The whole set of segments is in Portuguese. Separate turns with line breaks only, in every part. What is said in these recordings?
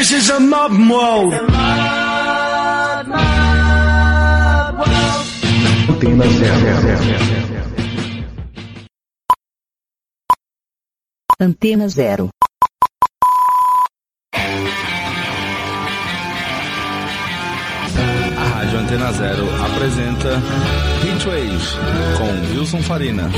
This is a modern world.
Antena zero.
Antena Zero.
A Rádio Antena Zero apresenta Heatwave com Wilson Farina.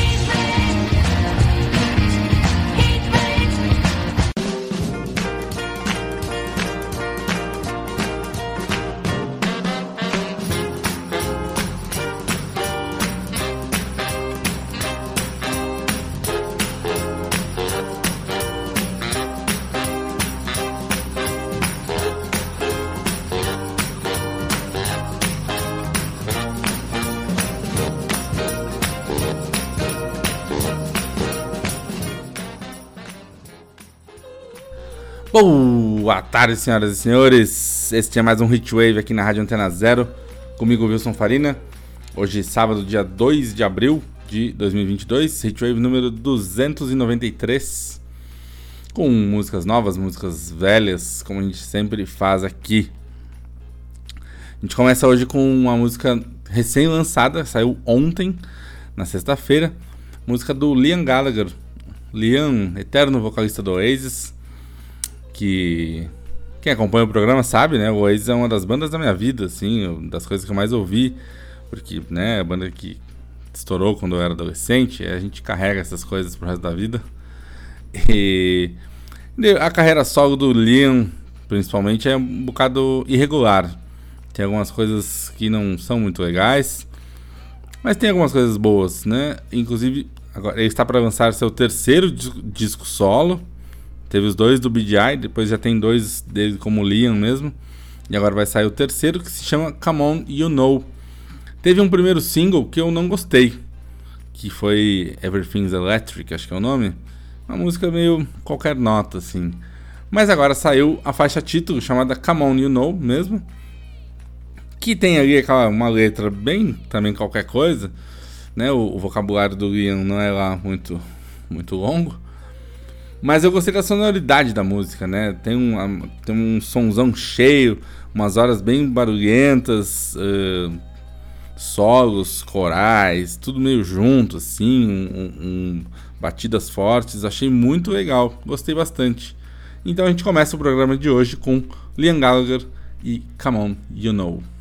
Boa tarde, senhoras e senhores. Este é mais um Hitwave aqui na Rádio Antena Zero. Comigo, Wilson Farina. Hoje, sábado, dia 2 de abril de 2022. Hitwave número 293. Com músicas novas, músicas velhas, como a gente sempre faz aqui. A gente começa hoje com uma música recém-lançada, saiu ontem, na sexta-feira. Música do Liam Gallagher. Liam, eterno vocalista do Oasis que quem acompanha o programa sabe, né? O Oasis é uma das bandas da minha vida, assim, das coisas que eu mais ouvi, porque, né, a banda que estourou quando eu era adolescente, a gente carrega essas coisas pro resto da vida. E a carreira solo do Liam, principalmente, é um bocado irregular. Tem algumas coisas que não são muito legais, mas tem algumas coisas boas, né? Inclusive, agora ele está para lançar seu terceiro disco solo Teve os dois do BDI, depois já tem dois dele como Liam mesmo. E agora vai sair o terceiro que se chama Come On You Know. Teve um primeiro single que eu não gostei, que foi Everything's Electric, acho que é o nome. Uma música meio qualquer nota assim. Mas agora saiu a faixa título chamada Come On You Know mesmo. Que tem ali aquela uma letra bem também qualquer coisa, né? O, o vocabulário do Liam não é lá muito muito longo. Mas eu gostei da sonoridade da música, né? Tem um, tem um sonzão cheio, umas horas bem barulhentas, uh, solos, corais, tudo meio junto, assim, um, um, batidas fortes. Achei muito legal, gostei bastante. Então a gente começa o programa de hoje com Liam Gallagher e Come On, You Know.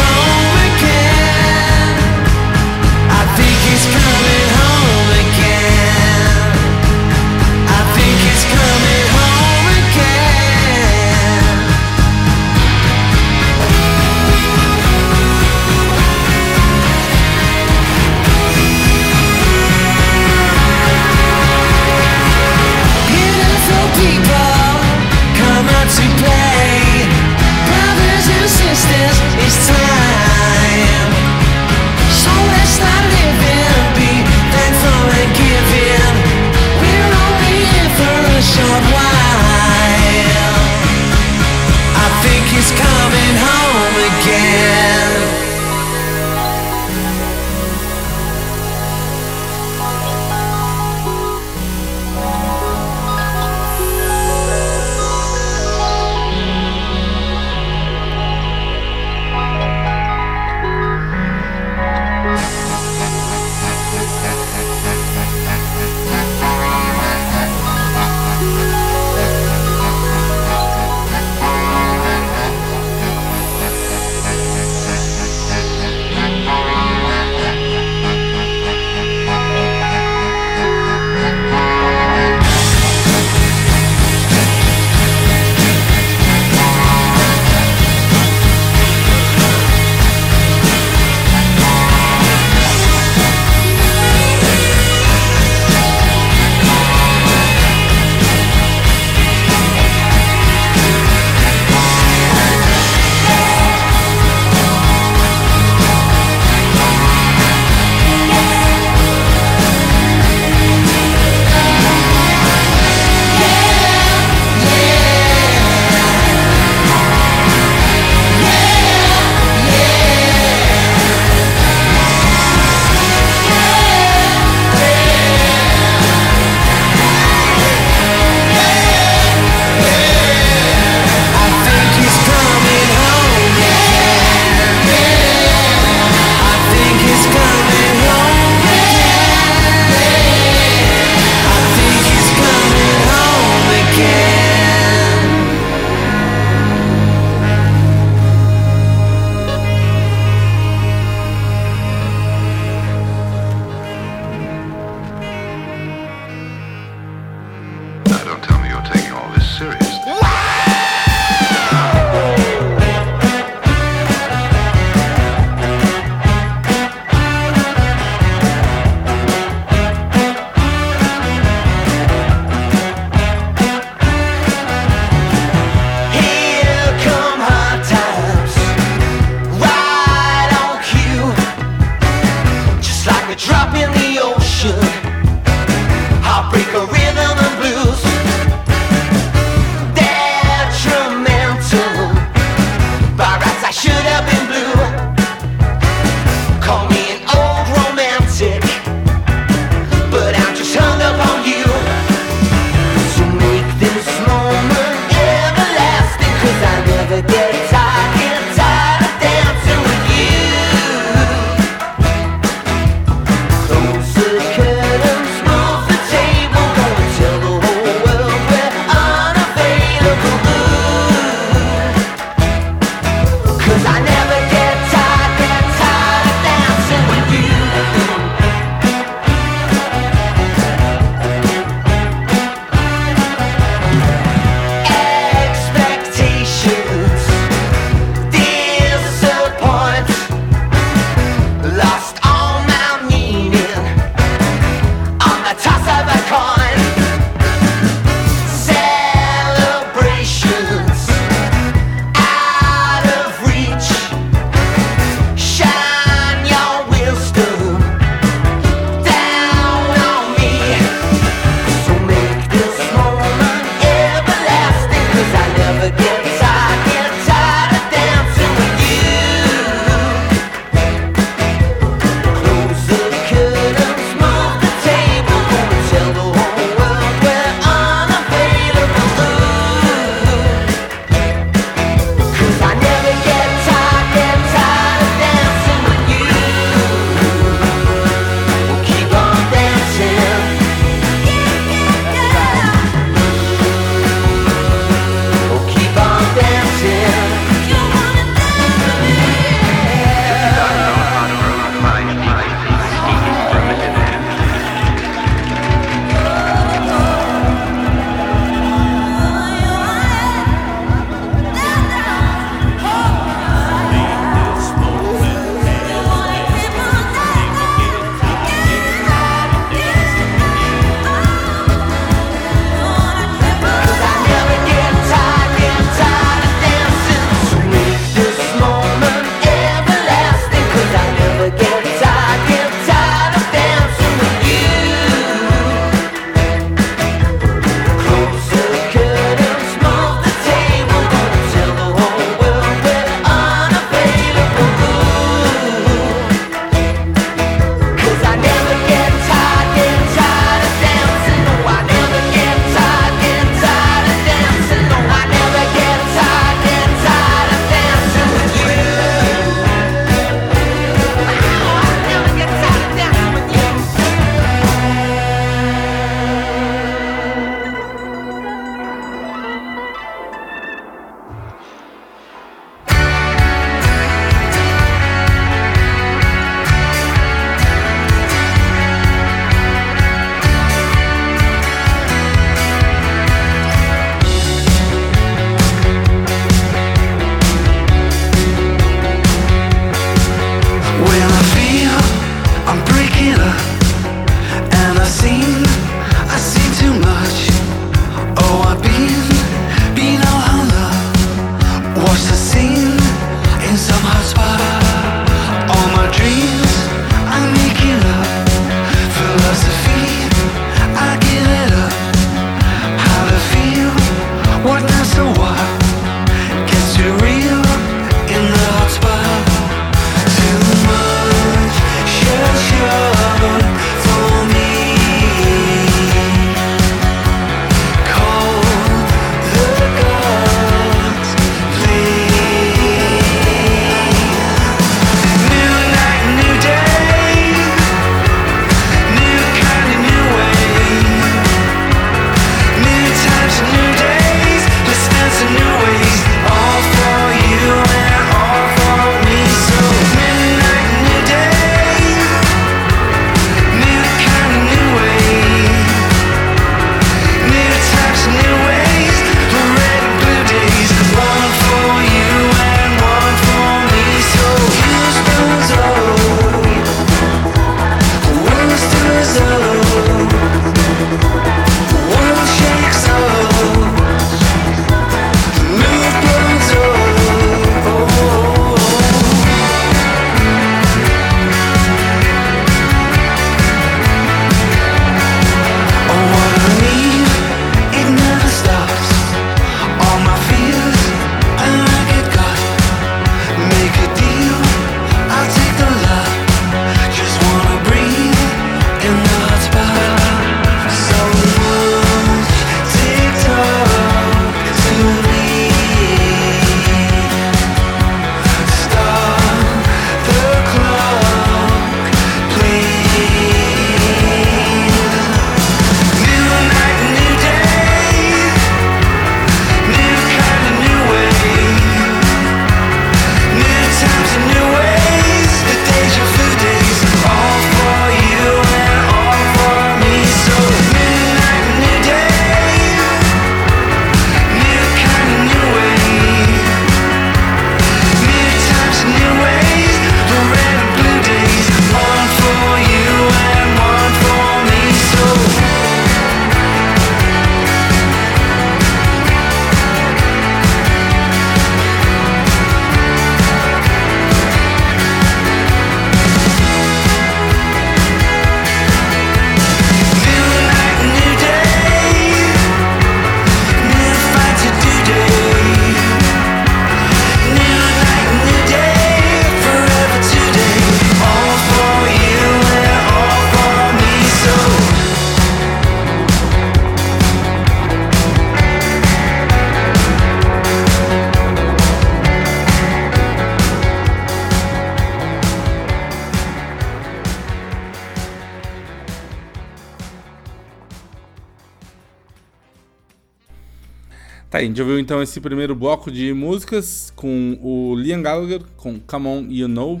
A gente ouviu então esse primeiro bloco de músicas com o Liam Gallagher, com Come On You Know.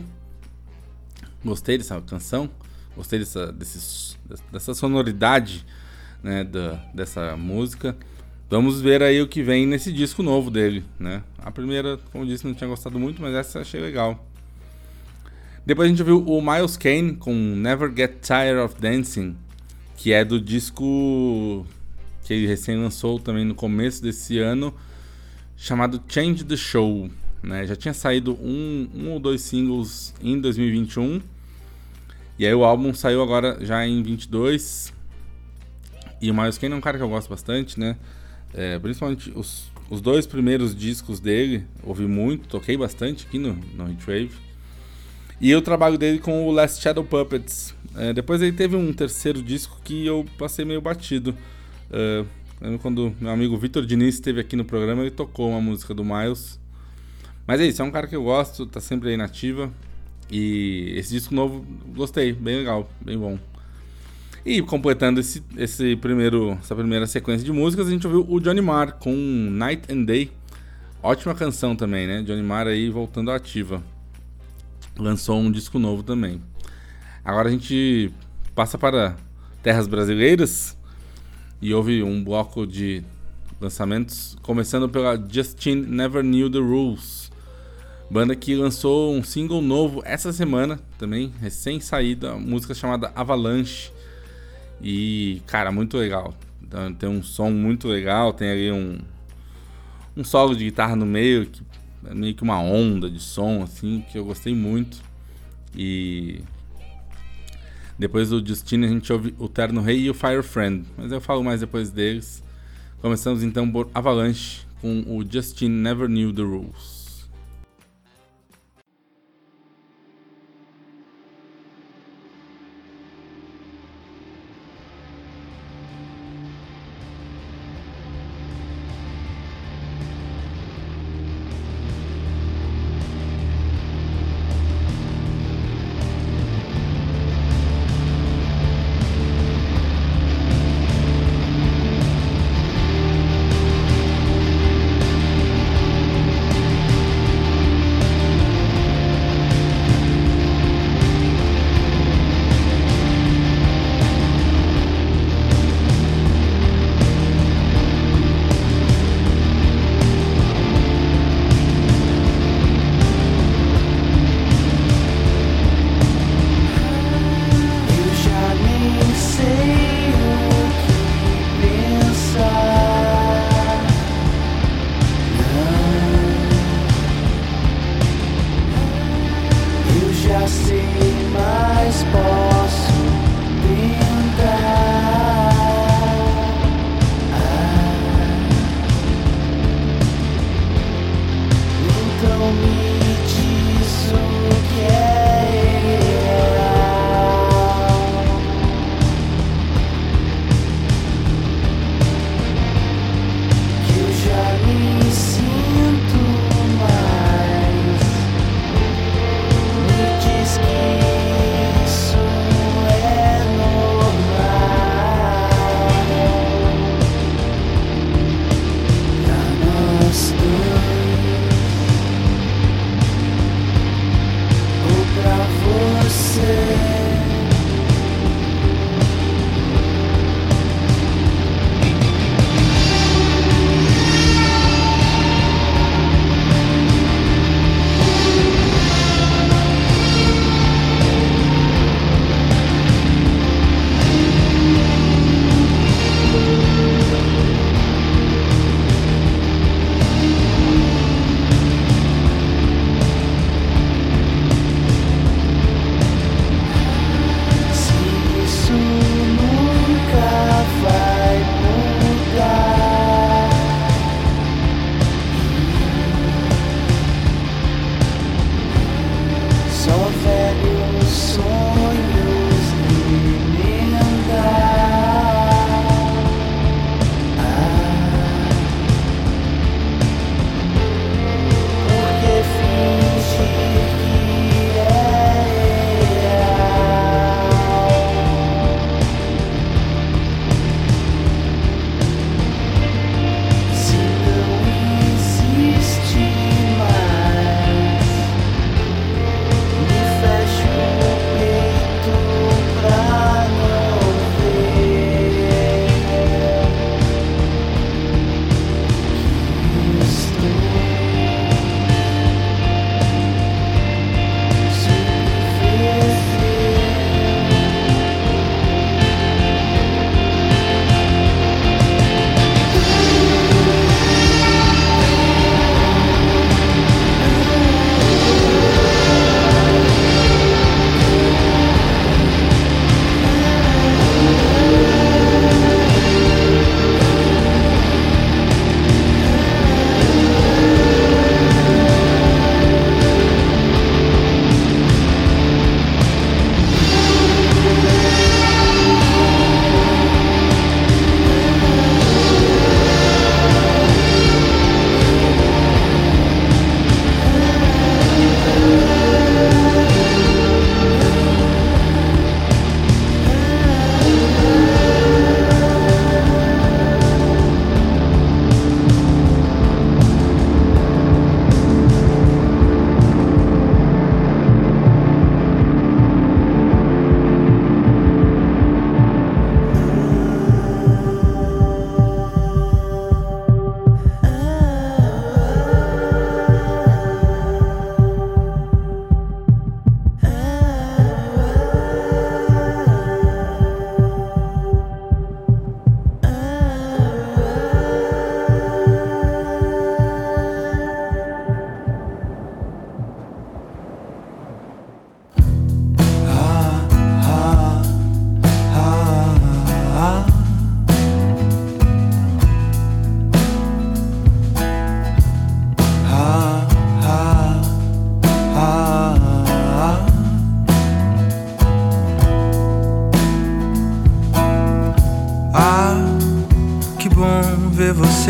Gostei dessa canção, gostei dessa, dessa sonoridade né, da, dessa música. Vamos ver aí o que vem nesse disco novo dele, né? A primeira, como disse, não tinha gostado muito, mas essa achei legal. Depois a gente viu o Miles Kane com Never Get Tired of Dancing, que é do disco que ele recém lançou também no começo desse ano, chamado Change the Show. Né? Já tinha saído um, um ou dois singles em 2021. E aí o álbum saiu agora já em 22. E o Miles Kane é um cara que eu gosto bastante, né? É, principalmente os, os dois primeiros discos dele, ouvi muito, toquei bastante aqui no, no Hitwave. E o trabalho dele com o Last Shadow Puppets. É, depois ele teve um terceiro disco que eu passei meio batido. Uh, lembro quando meu amigo Vitor Diniz esteve aqui no programa, ele tocou uma música do Miles. Mas é isso, é um cara que eu gosto, tá sempre aí nativa. E esse disco novo, gostei, bem legal, bem bom. E completando esse, esse primeiro, essa primeira sequência de músicas, a gente ouviu o Johnny Marr com Night and Day. Ótima canção também, né? Johnny Marr aí voltando à ativa. Lançou um disco novo também. Agora a gente passa para terras brasileiras e houve um bloco de lançamentos, começando pela Justin Never Knew the Rules, banda que lançou um single novo essa semana, também recém saída, música chamada Avalanche. E, cara, muito legal. Então, tem um som muito legal, tem ali um, um solo de guitarra no meio, que é meio que uma onda de som, assim, que eu gostei muito. E depois do Justine a gente ouve o Terno Rei e o Fire Friend, mas eu falo mais depois deles. Começamos então por Avalanche com o Justine Never Knew the Rules.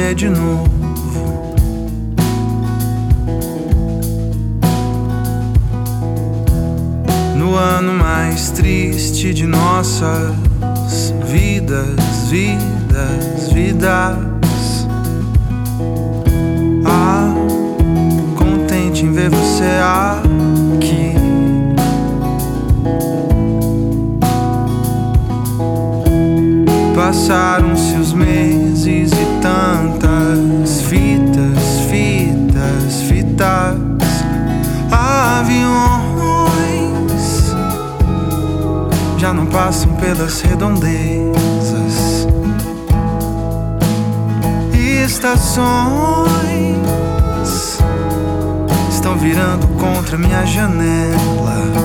você de novo. No ano mais triste de nossas vidas, vidas redondezas e estações estão virando contra minha janela.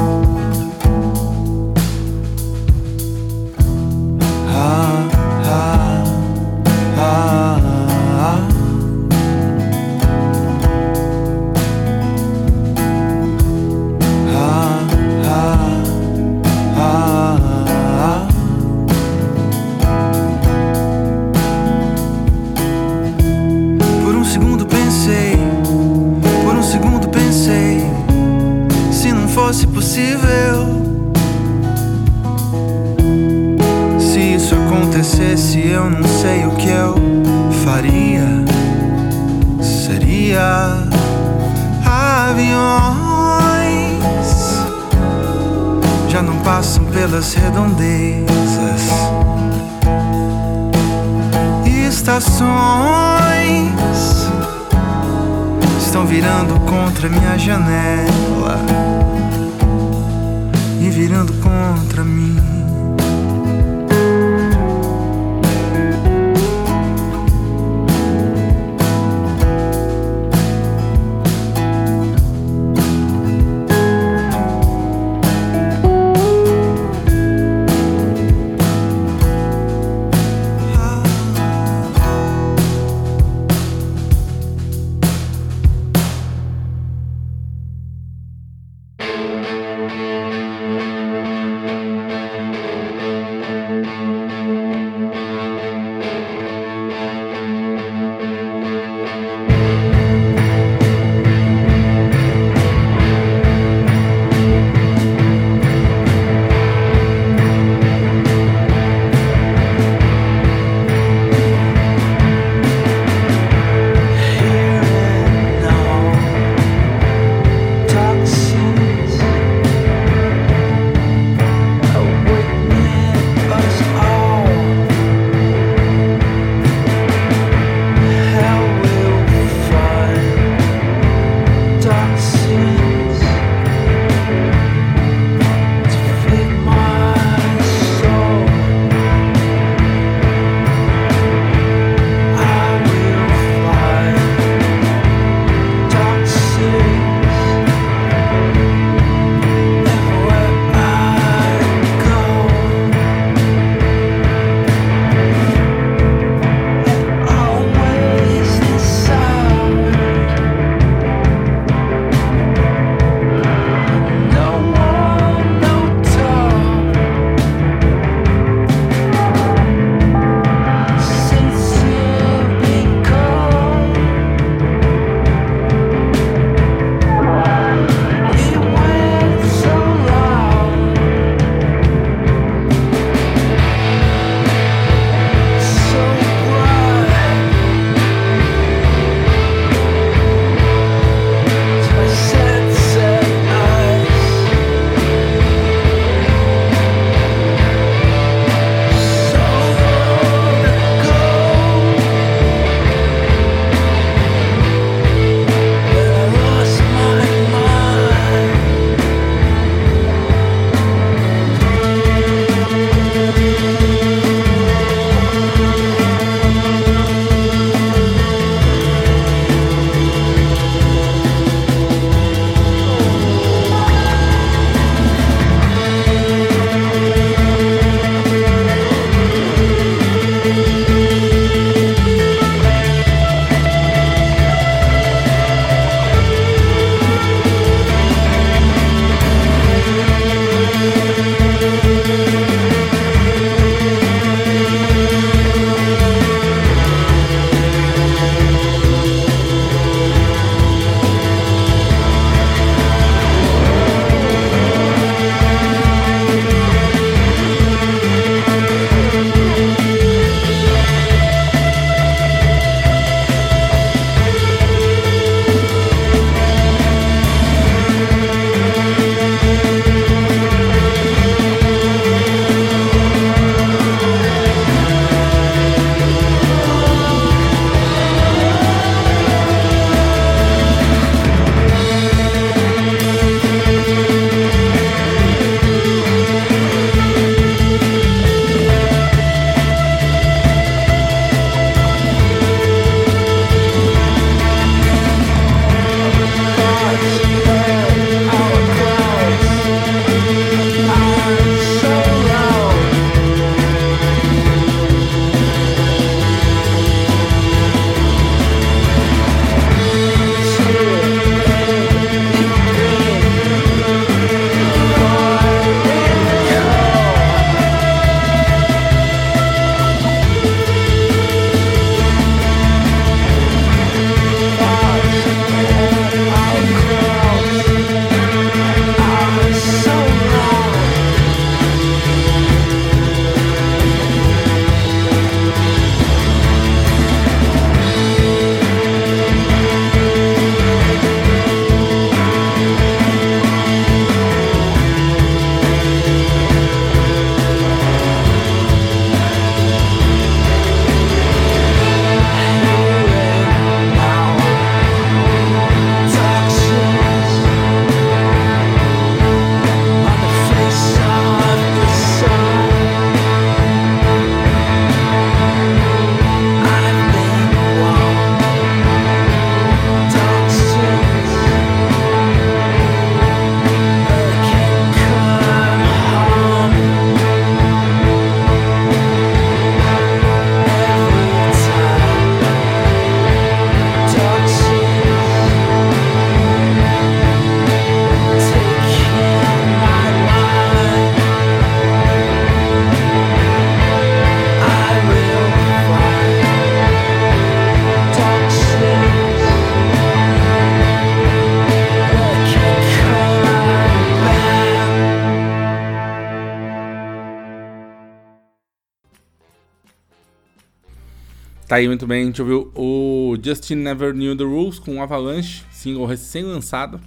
Aí muito bem, a gente ouviu o Justin Never Knew the Rules com Avalanche, single recém-lançado.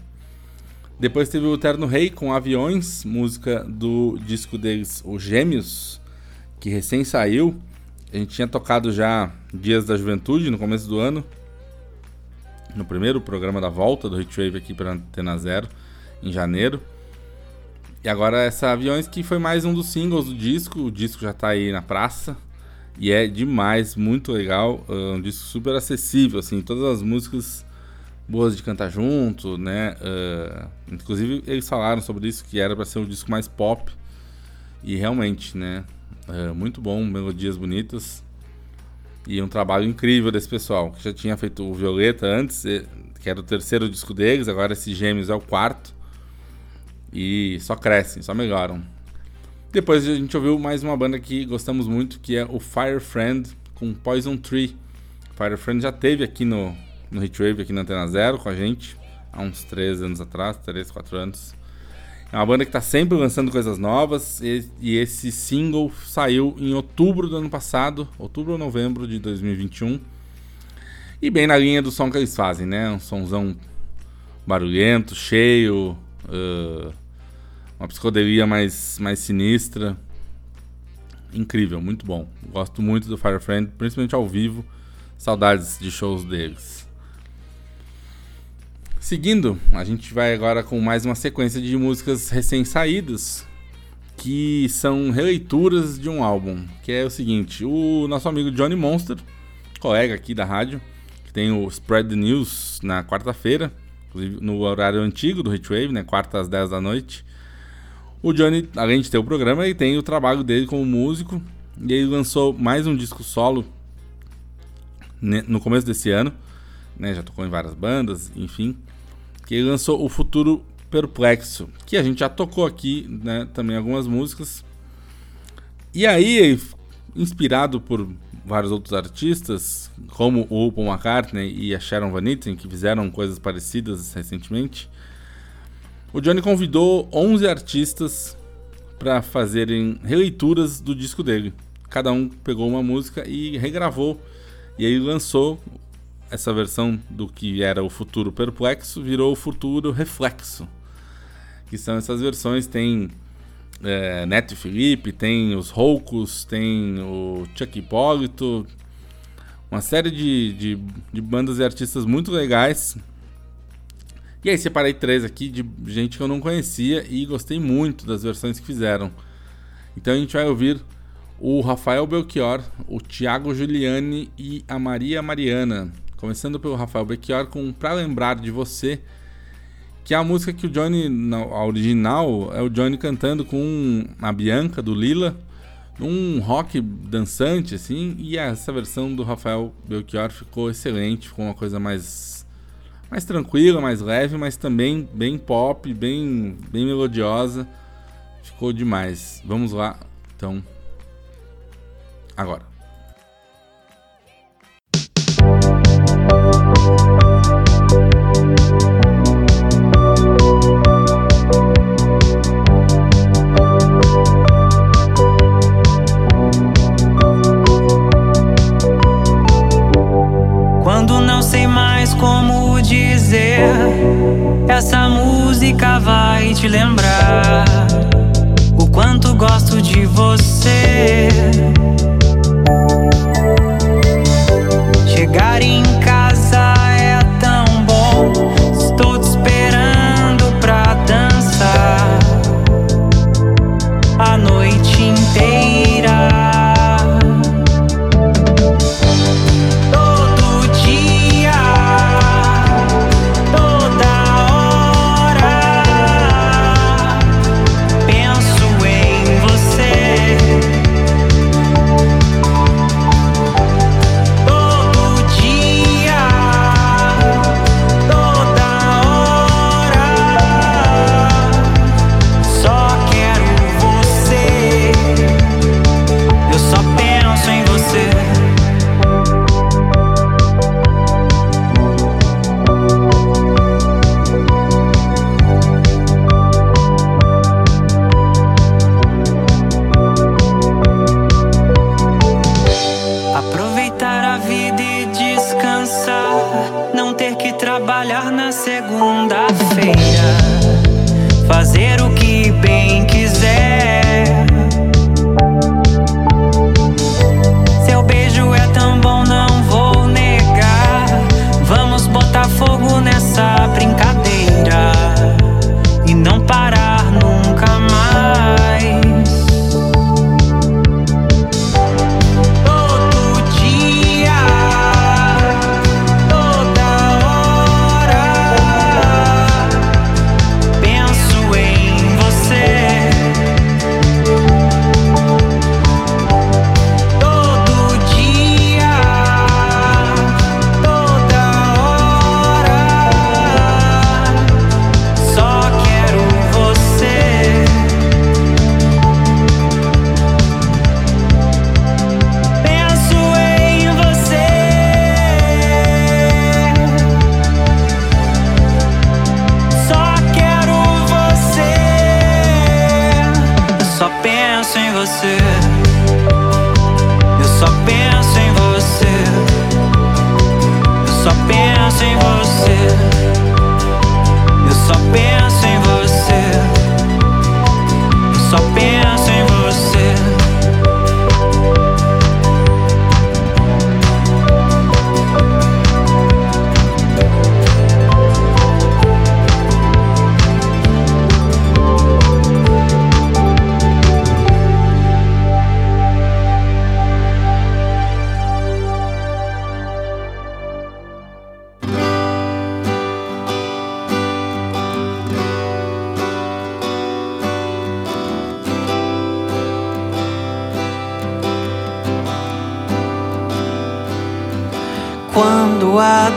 Depois teve o Terno Rei com Aviões, música do disco deles, O Gêmeos, que recém saiu. A gente tinha tocado já Dias da Juventude no começo do ano, no primeiro programa da volta do Hitwave aqui para Antena Zero, em janeiro. E agora essa Aviões que foi mais um dos singles do disco, o disco já tá aí na praça. E é demais, muito legal, é um disco super acessível, assim, todas as músicas boas de cantar junto, né? Uh, inclusive eles falaram sobre isso que era para ser um disco mais pop e realmente, né? Uh, muito bom, melodias bonitas e um trabalho incrível desse pessoal que já tinha feito o Violeta antes, que era o terceiro disco deles, agora esse Gêmeos é o quarto e só crescem, só melhoram. Depois a gente ouviu mais uma banda que gostamos muito, que é o Fire Friend com Poison Tree. Fire Friend já teve aqui no, no Hitwave, aqui na Antena Zero com a gente, há uns 3 anos atrás, 3, 4 anos. É uma banda que está sempre lançando coisas novas e, e, esse single saiu em outubro do ano passado, outubro ou novembro de 2021. E bem na linha do som que eles fazem, né? Um somzão barulhento, cheio, uh, uma psicodelia mais, mais sinistra. Incrível, muito bom. Gosto muito do Fire Friend, principalmente ao vivo. Saudades de shows deles. Seguindo, a gente vai agora com mais uma sequência de músicas recém-saídas que são releituras de um álbum, que é o seguinte, o nosso amigo Johnny Monster, colega aqui da rádio, que tem o Spread the News na quarta-feira, inclusive no horário antigo do Hitwave, né, quarta às 10 da noite. O Johnny, além de ter o programa, ele tem o trabalho dele como músico. E ele lançou mais um disco solo no começo desse ano. Né, já tocou em várias bandas, enfim. Que ele lançou o Futuro Perplexo, que a gente já tocou aqui, né, também algumas músicas. E aí, inspirado por vários outros artistas, como o Paul McCartney e a Sharon Van Etten, que fizeram coisas parecidas recentemente, o Johnny convidou 11 artistas para fazerem releituras do disco dele. Cada um pegou uma música e regravou. E aí lançou essa versão do que era o futuro perplexo, virou o futuro reflexo. Que são essas versões, tem é, Neto e Felipe, tem os Roucos, tem o Chuck Hipólito, uma série de, de, de bandas e artistas muito legais e aí separei três aqui de gente que eu não conhecia e gostei muito das versões que fizeram. Então a gente vai ouvir o Rafael Belchior, o Thiago Giuliani e a Maria Mariana. Começando pelo Rafael Belchior com Pra Lembrar de Você, que é a música que o Johnny, a original, é o Johnny cantando com a Bianca do Lila, um rock dançante assim, e essa versão do Rafael Belchior ficou excelente, ficou uma coisa mais mais tranquila, mais leve, mas também bem pop, bem, bem melodiosa. Ficou demais. Vamos lá, então. Agora.
Essa música vai te lembrar o quanto gosto de você. Chegar em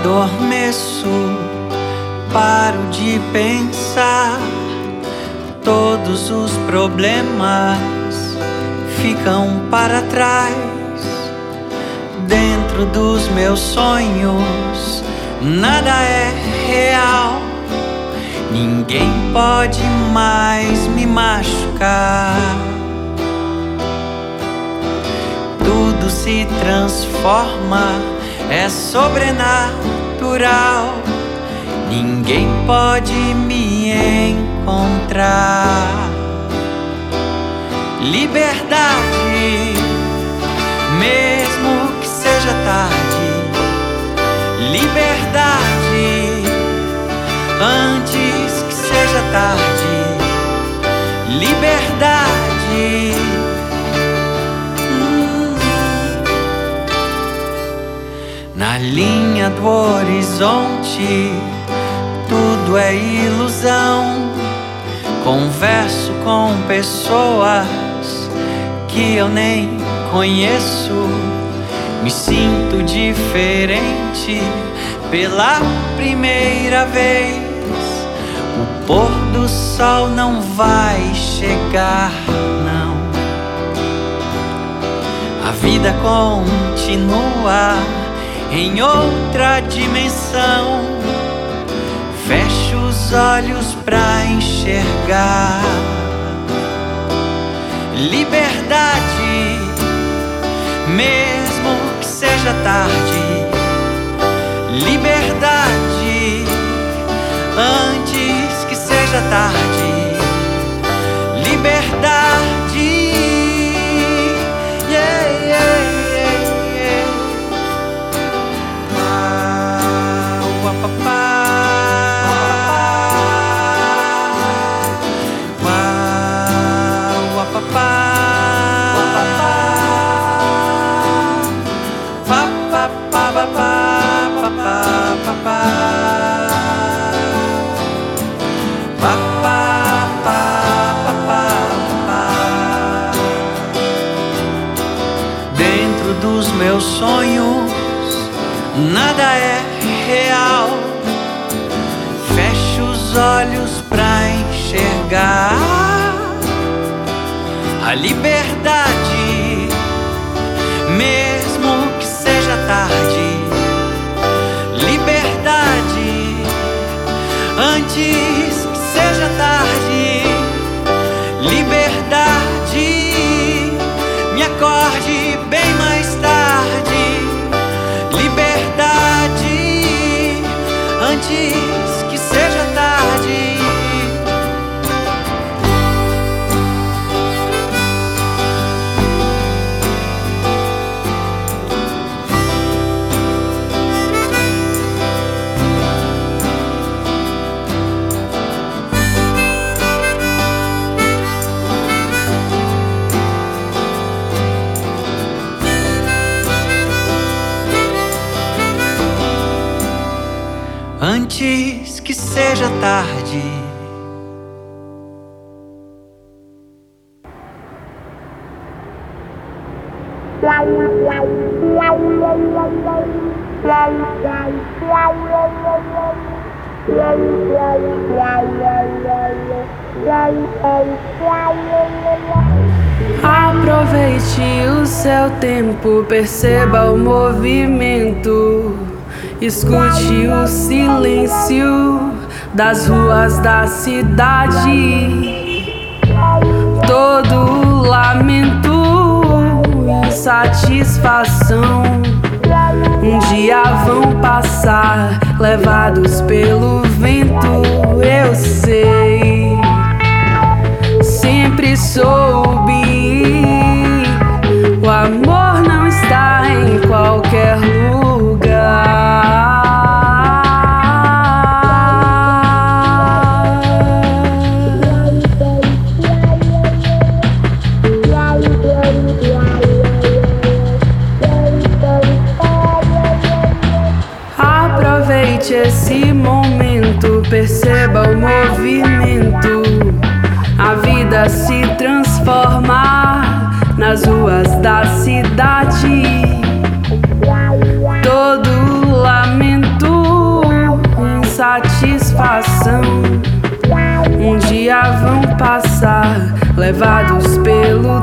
adormeço, paro de pensar. Todos os problemas ficam para trás. Dentro dos meus sonhos, nada é real. Ninguém pode mais me machucar. Tudo se transforma, é sobrenatural. Ninguém pode me encontrar. Liberdade, mesmo que seja tarde. Liberdade, antes que seja tarde. Liberdade. Na linha do horizonte, tudo é ilusão. Converso com pessoas que eu nem conheço. Me sinto diferente pela primeira vez. O pôr do sol não vai chegar, não. A vida continua em outra dimensão. Fecho os olhos pra enxergar. Liberdade, mesmo que seja tarde. Liberdade, antes que seja tarde. Liberdade. Nada é real. Fecho os olhos pra enxergar a liberdade, mesmo que seja tarde. Liberdade, antes
Aproveite o seu tempo, perceba o movimento. Escute o silêncio das ruas da cidade. Todo lamento insatisfação. Um dia vão passar, levados pelo vento, eu sei. Sempre soube, o amor não está em qualquer lugar. Vão passar, levados pelo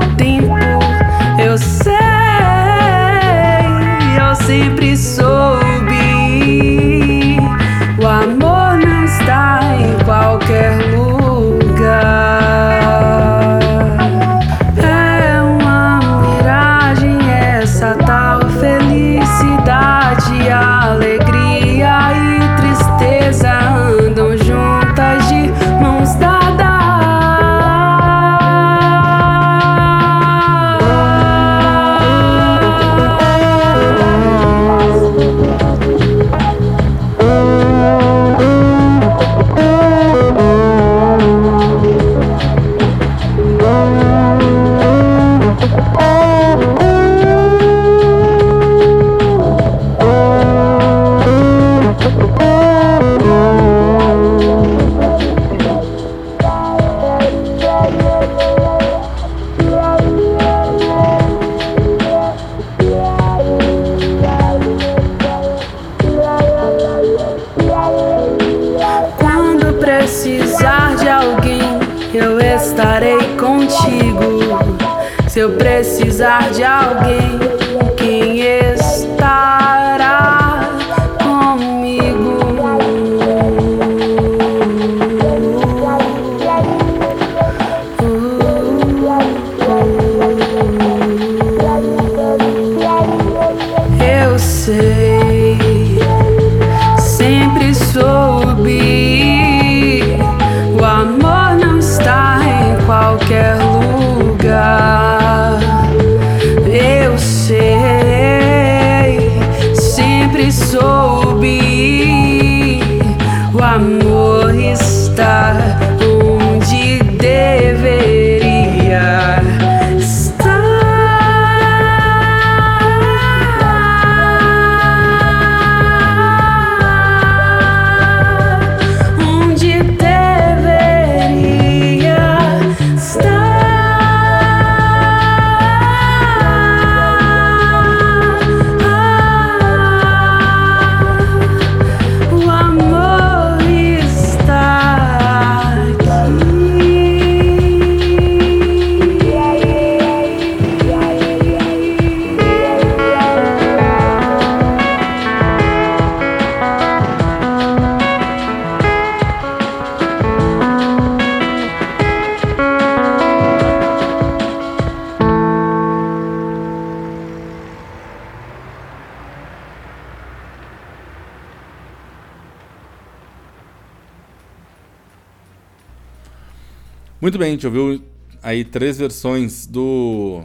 Gente ouviu aí três versões do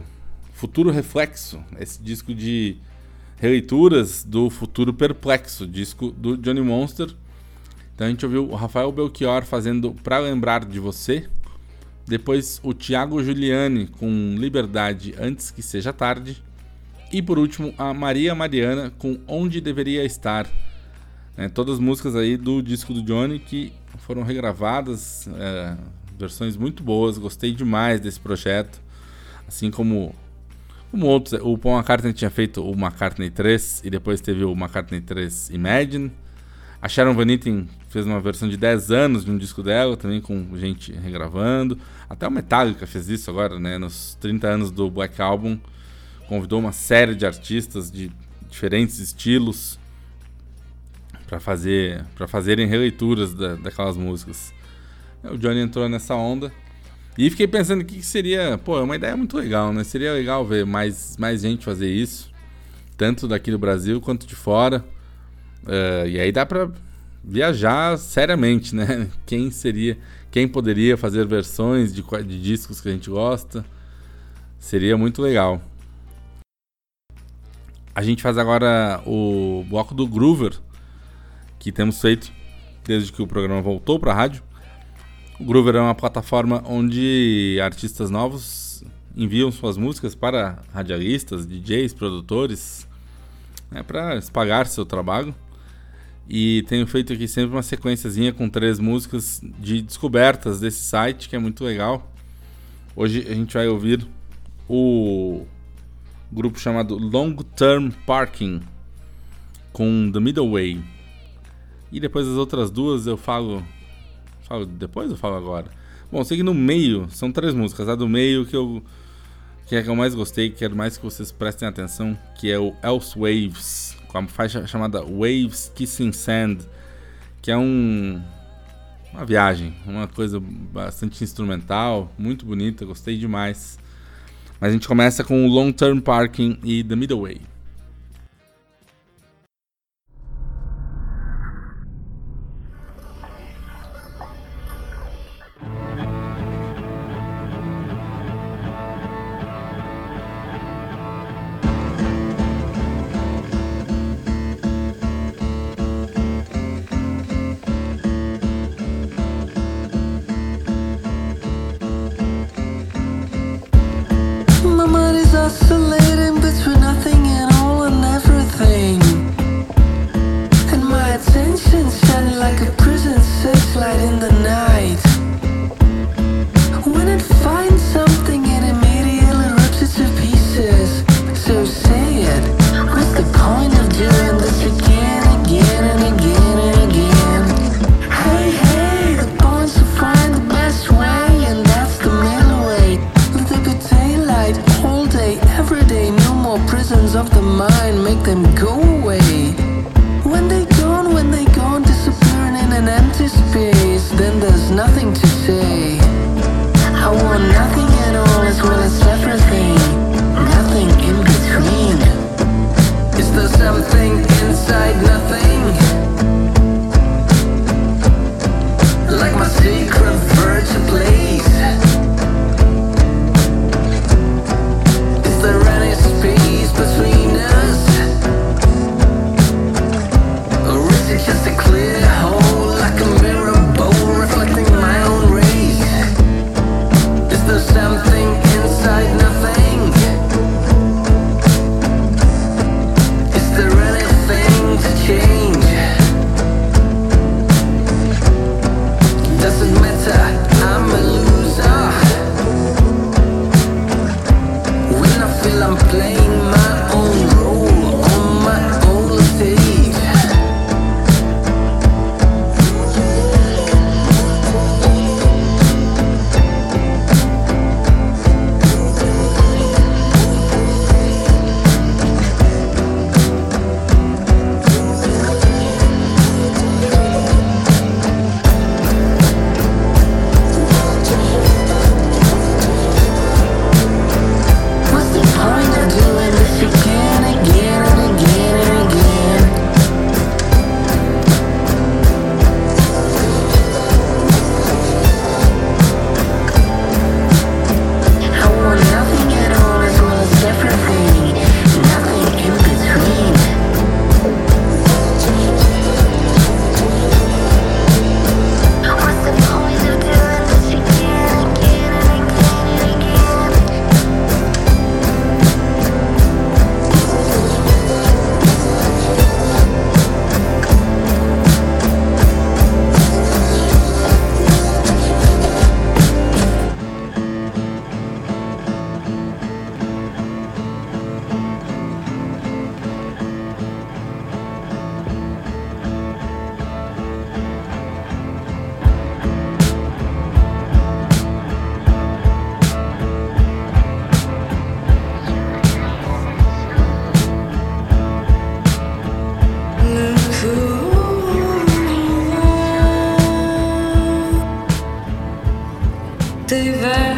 Futuro Reflexo, esse disco de releituras do Futuro Perplexo, disco do Johnny Monster. Então a gente ouviu o Rafael Belchior fazendo Pra Lembrar de Você, depois o Thiago Giuliani com Liberdade Antes Que Seja Tarde, e por último a Maria Mariana com Onde Deveria Estar. né? todas as músicas aí do disco do Johnny que foram regravadas, é, versões muito boas, gostei demais desse projeto. Assim como, como outros, o Paul McCartney tinha feito o McCartney 3 e depois teve o McCartney 3 Imagine. A Sharon Van Etten fez uma versão de 10 anos de um disco dela, também com gente regravando. Até o Metallica fez isso agora, né? Nos 30 anos do Black Album. Convidou uma série de artistas de diferentes estilos para fazer para fazerem releituras da, daquelas músicas. O Johnny entrou nessa onda. E fiquei pensando o que, seria. Pô, é uma ideia muito legal, né? Seria legal ver mais, mais gente fazer isso, tanto daqui do Brasil quanto de fora. Uh, e aí dá pra viajar seriamente, né? Quem seria, quem poderia fazer versões de, de discos que a gente gosta? Seria muito legal. A gente faz agora o bloco do Groover, que temos feito desde que o programa voltou para a rádio. O Groover é uma plataforma onde artistas novos enviam suas músicas para radialistas, DJs, produtores, né, para espalhar seu trabalho. E tenho feito aqui sempre uma sequenciazinha com três músicas de descobertas desse site, que é muito legal. Hoje a gente vai ouvir o grupo chamado Long Term Parking com The Middle Way. E depois as outras duas eu falo. Falo depois ou falo agora? Bom, sei que no meio são três músicas. A do meio que eu. Que é a que eu mais gostei, quero mais que vocês prestem atenção, que é o Else Waves, com a faixa chamada Waves Kissing Sand, que é um uma viagem, uma coisa bastante instrumental, muito bonita, gostei demais. Mas a gente começa com o Long Term Parking e The Middle Way.
savor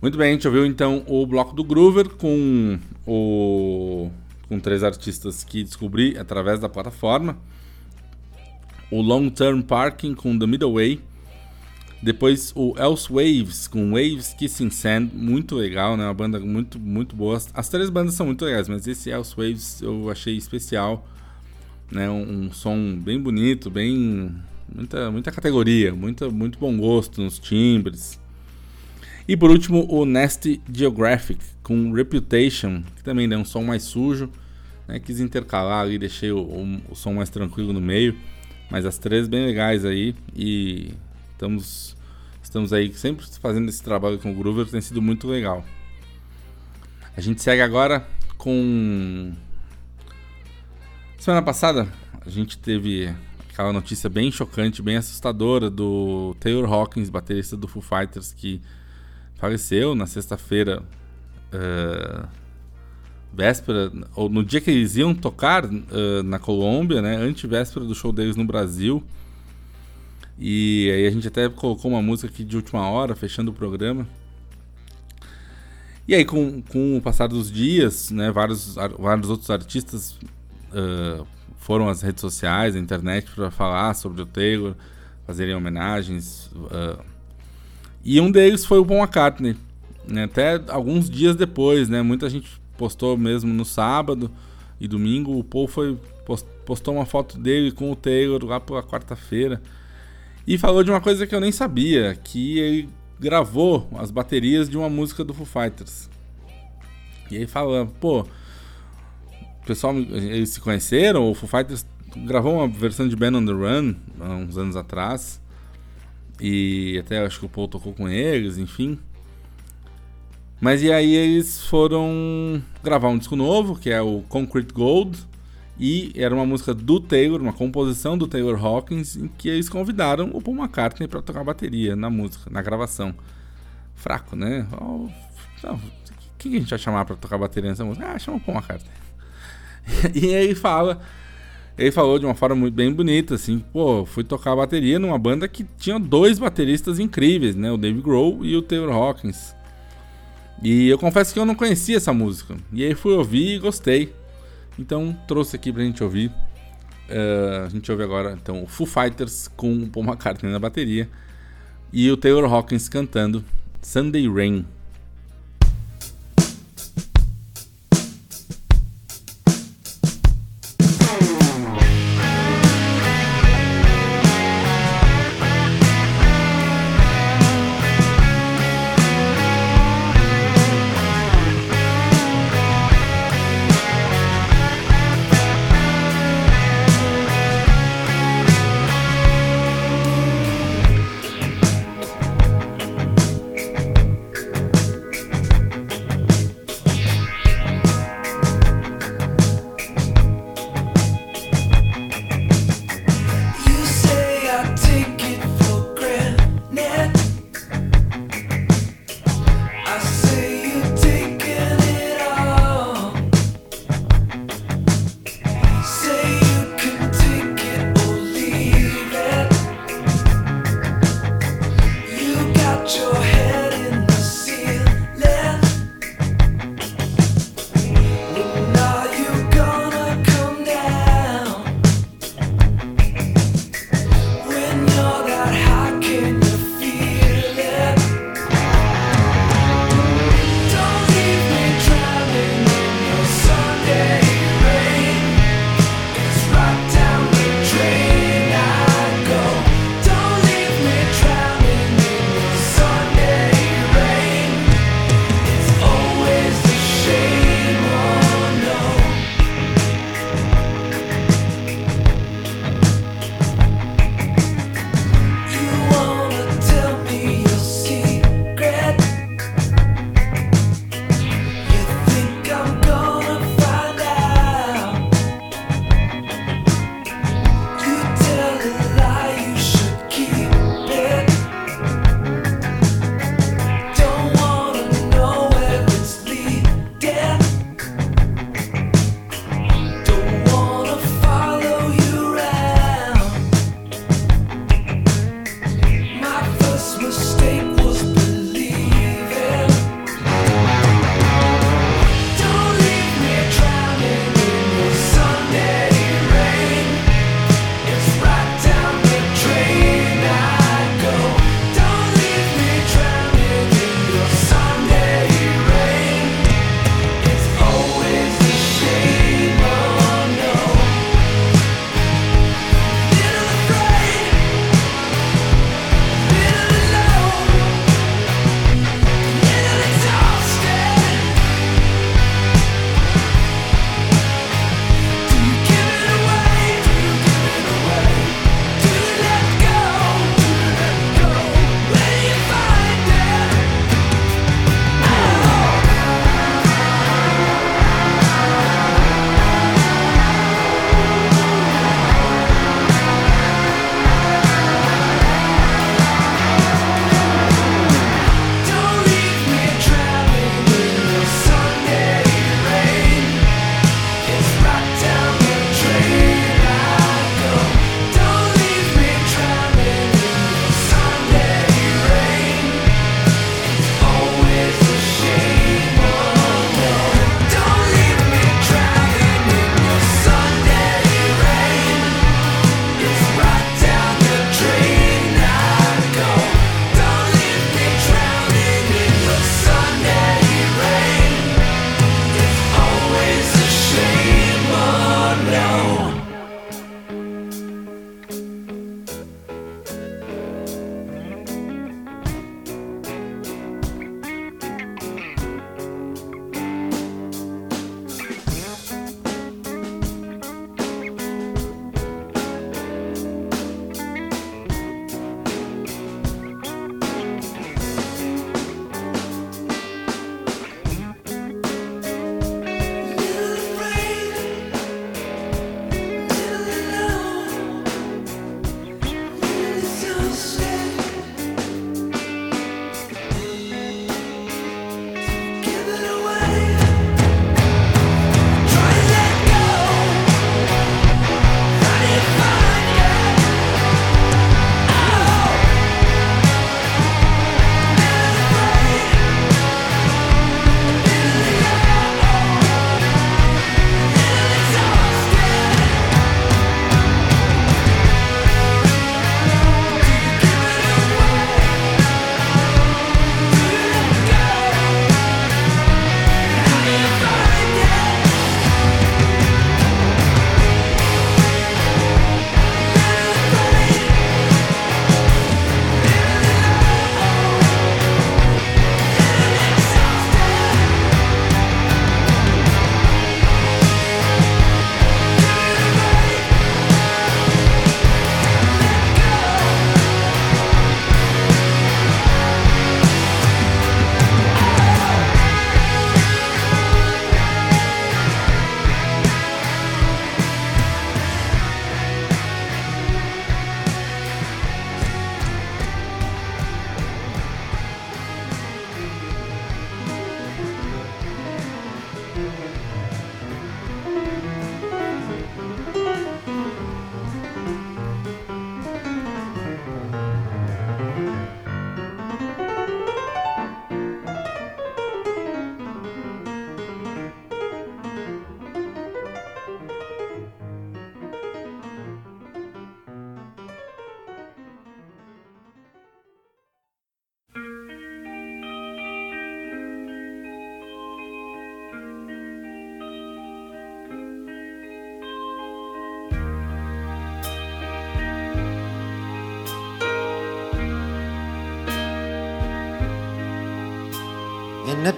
Muito bem, a gente ouviu então o bloco do Groover com o com três artistas que descobri através da plataforma. O Long Term Parking com The Middle Way. Depois o Else Waves com Waves Kissing Sand, muito legal, né? Uma banda muito muito boa. As três bandas são muito legais, mas esse Else Waves eu achei especial, né? Um, um som bem bonito, bem muita muita categoria, muita muito bom gosto nos timbres. E por último, o Nasty Geographic com Reputation, que também é um som mais sujo. Né? Quis intercalar ali, deixei o, o, o, som mais tranquilo no meio. Mas as três bem legais aí. E estamos, estamos aí sempre fazendo esse trabalho com o Groover, tem sido muito legal. A gente segue agora com. Semana passada a gente teve aquela notícia bem chocante, bem assustadora do Taylor Hawkins, baterista do Foo Fighters, que faleceu na sexta-feira, uh, véspera, ou no dia que eles iam tocar uh, na Colômbia, né, antevéspera do show deles no Brasil. E aí a gente até colocou uma música aqui de última hora, fechando o programa. E aí, com, com o passar dos dias, né, vários, vários outros artistas uh, foram às redes sociais, à internet, para falar sobre o Taylor, fazerem homenagens. Uh, e um deles foi o Paul McCartney. Né? Até alguns dias depois, né? Muita gente postou mesmo no sábado e domingo. O Paul foi, postou uma foto dele com o Taylor lá pela quarta-feira. E falou de uma coisa que eu nem sabia, que ele gravou as baterias de uma música do Foo Fighters. E aí fala, pô, pessoal, eles se conheceram, o Foo Fighters gravou uma versão de Ben on the Run há uns anos atrás. E até acho que o Paul tocou com eles, enfim. Mas e aí eles foram gravar um disco novo, que é o Concrete Gold, e era uma música do Taylor, uma composição do Taylor Hawkins, em que eles convidaram o Paul McCartney para tocar bateria na música, na gravação. Fraco, né? Oh, não, quem a gente vai chamar para tocar bateria nessa música? Ah, chama o Paul McCartney. e aí fala ele falou de uma forma muito bem bonita, assim, pô, fui tocar bateria numa banda que tinha dois bateristas incríveis, né? O Dave Grohl e o Taylor Hawkins. E eu confesso que eu não conhecia essa música. E aí fui ouvir e gostei. Então trouxe aqui pra gente ouvir. Uh, a gente ouve agora então o Foo Fighters com o Paul McCartney na bateria e o Taylor Hawkins cantando Sunday Rain.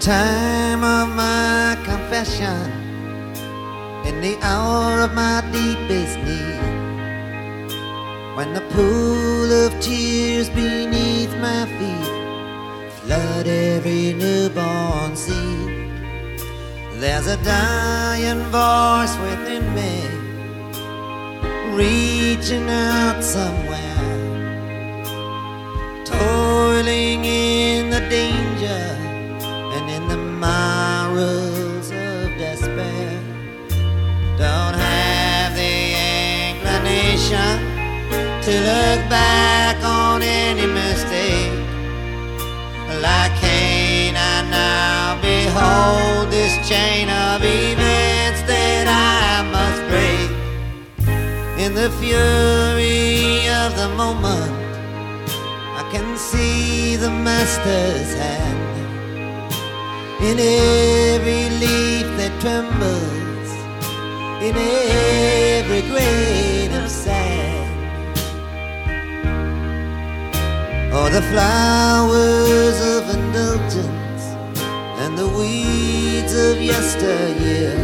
Time of my confession, in the hour of my deepest need, when the pool of tears beneath my feet flood every newborn seed, there's a dying voice within me, reaching out somewhere, to look back on any mistake. Like Cain, I now behold this chain of events that I must break. In the fury of the moment, I can see the Master's hand in every leaf that trembles, in every grain Oh, the flowers of indulgence and the weeds of yesteryear.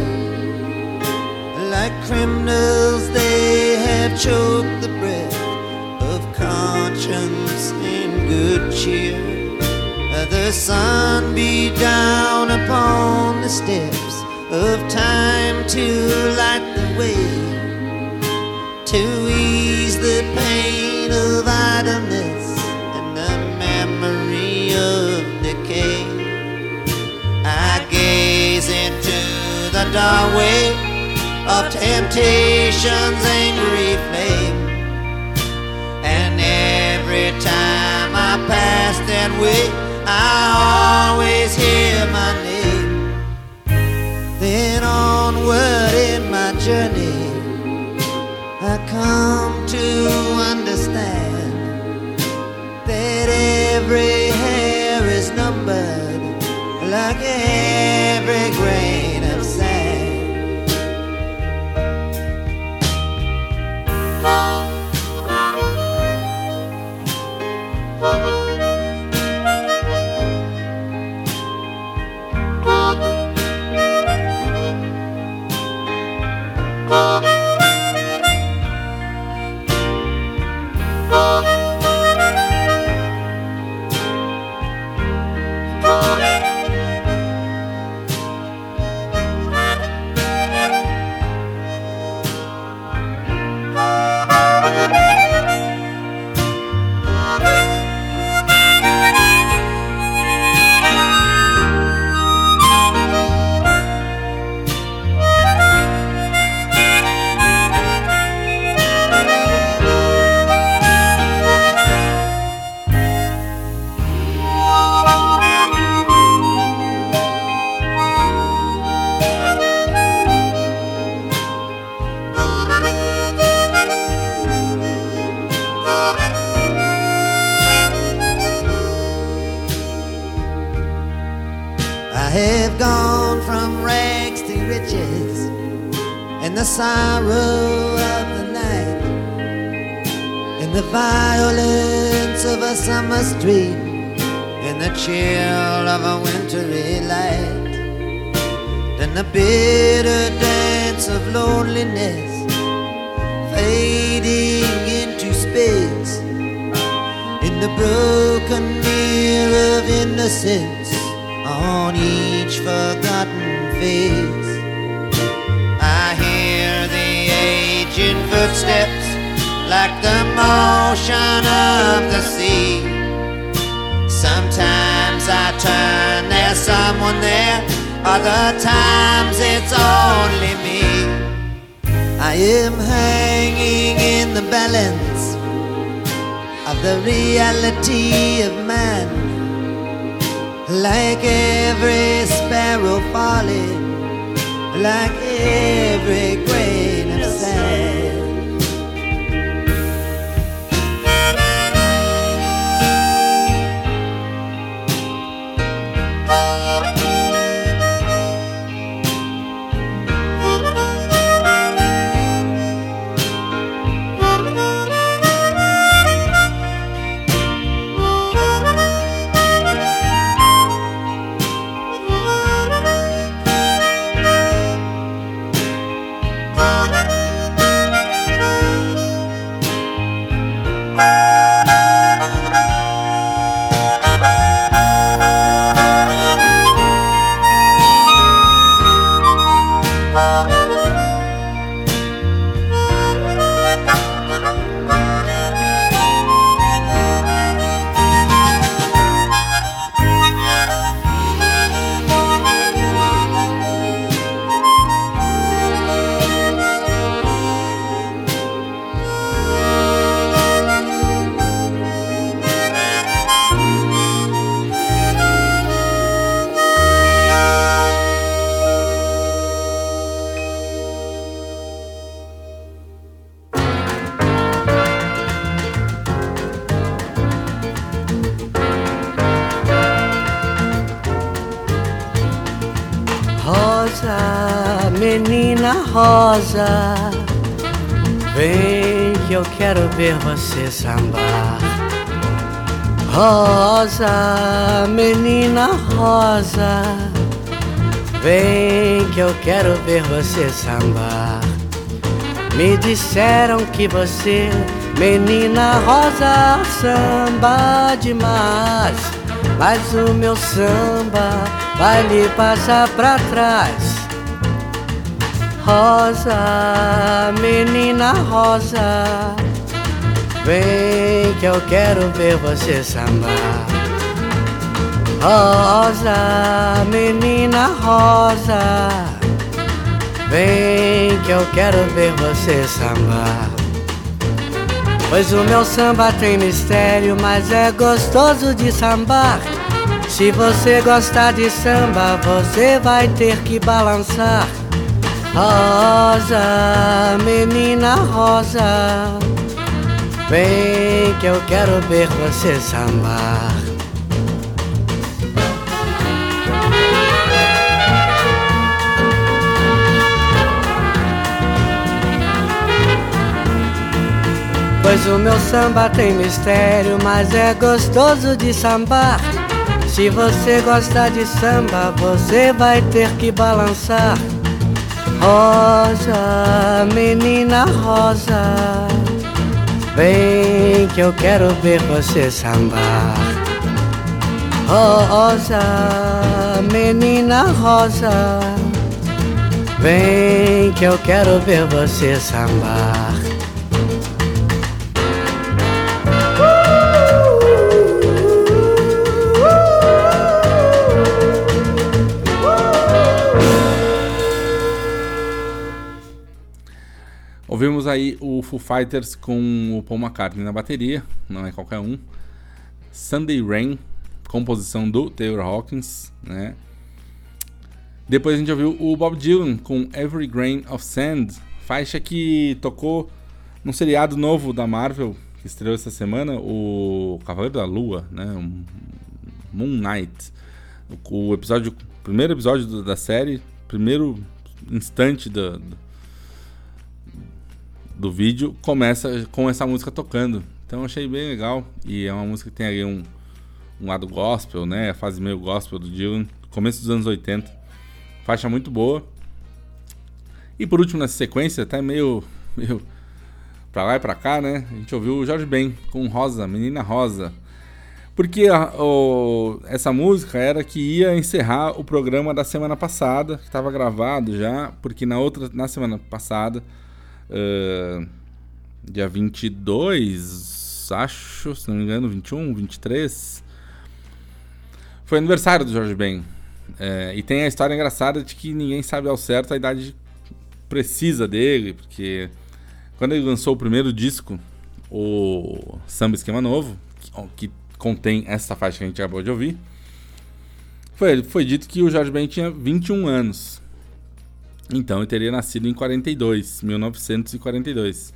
Like criminals, they have choked the breath of conscience and good cheer. The sun be down upon the steps of time to the doorway of temptation's angry flame. And every time I pass that way, I always hear my name. Then onward in my journey, I come to understand that every hair is numbered like every grain sorrow of the night, in the violence of a summer street, in the chill of a wintry light, then the bitter dance of loneliness fading into space. In the broken mirror of innocence on each forgotten face. Aging footsteps like the motion of the sea. Sometimes I turn, there's someone there, other times it's only me. I am hanging in the balance of the reality of man like every sparrow falling, like every grain of sand.
Você sambar. Rosa, menina rosa, vem que eu quero ver você sambar. Me disseram que você, menina rosa, samba demais. Mas o meu samba vai lhe passar pra trás. Rosa, menina rosa, vem que eu quero ver você sambar. Rosa, menina rosa, vem que eu quero ver você sambar. Pois o meu samba tem mistério, mas é gostoso de sambar. Se você gostar de samba, você vai ter que balançar. Rosa, menina rosa, vem que eu quero ver você sambar. Pois o meu samba tem mistério, mas é gostoso de sambar. Se você gosta de samba, você vai ter que balançar. Rosa, menina rosa, vem que eu quero ver você sambar. Rosa, menina rosa, vem que eu quero ver você sambar.
Aí o Foo Fighters com o Paul McCartney na bateria, não é qualquer um. Sunday Rain, composição do Taylor Hawkins, né? Depois a gente ouviu o Bob Dylan com Every Grain of Sand, faixa que tocou num seriado novo da Marvel que estreou essa semana, o Cavaleiro da Lua, né? Moon Knight. O episódio, o primeiro episódio da série, primeiro instante da, do vídeo começa com essa música tocando. Então achei bem legal. E é uma música que tem aí um, um lado gospel, né? A fase meio gospel do Dylan, começo dos anos 80. Faixa muito boa. E por último, nessa sequência, até meio, meio pra lá e pra cá, né? A gente ouviu o Jorge Ben com Rosa, Menina Rosa. Porque a, o, essa música era que ia encerrar o programa da semana passada, que estava gravado já, porque na outra, na semana passada, Uh, dia 22, acho, se não me engano, 21, 23. Foi aniversário do Jorge Ben. É, e tem a história engraçada de que ninguém sabe ao certo a idade precisa dele, porque quando ele lançou o primeiro disco, o Samba Esquema Novo, que, que contém essa faixa que a gente acabou de ouvir, foi, foi dito que o Jorge Ben tinha 21 anos. Então ele teria nascido em 42, 1942.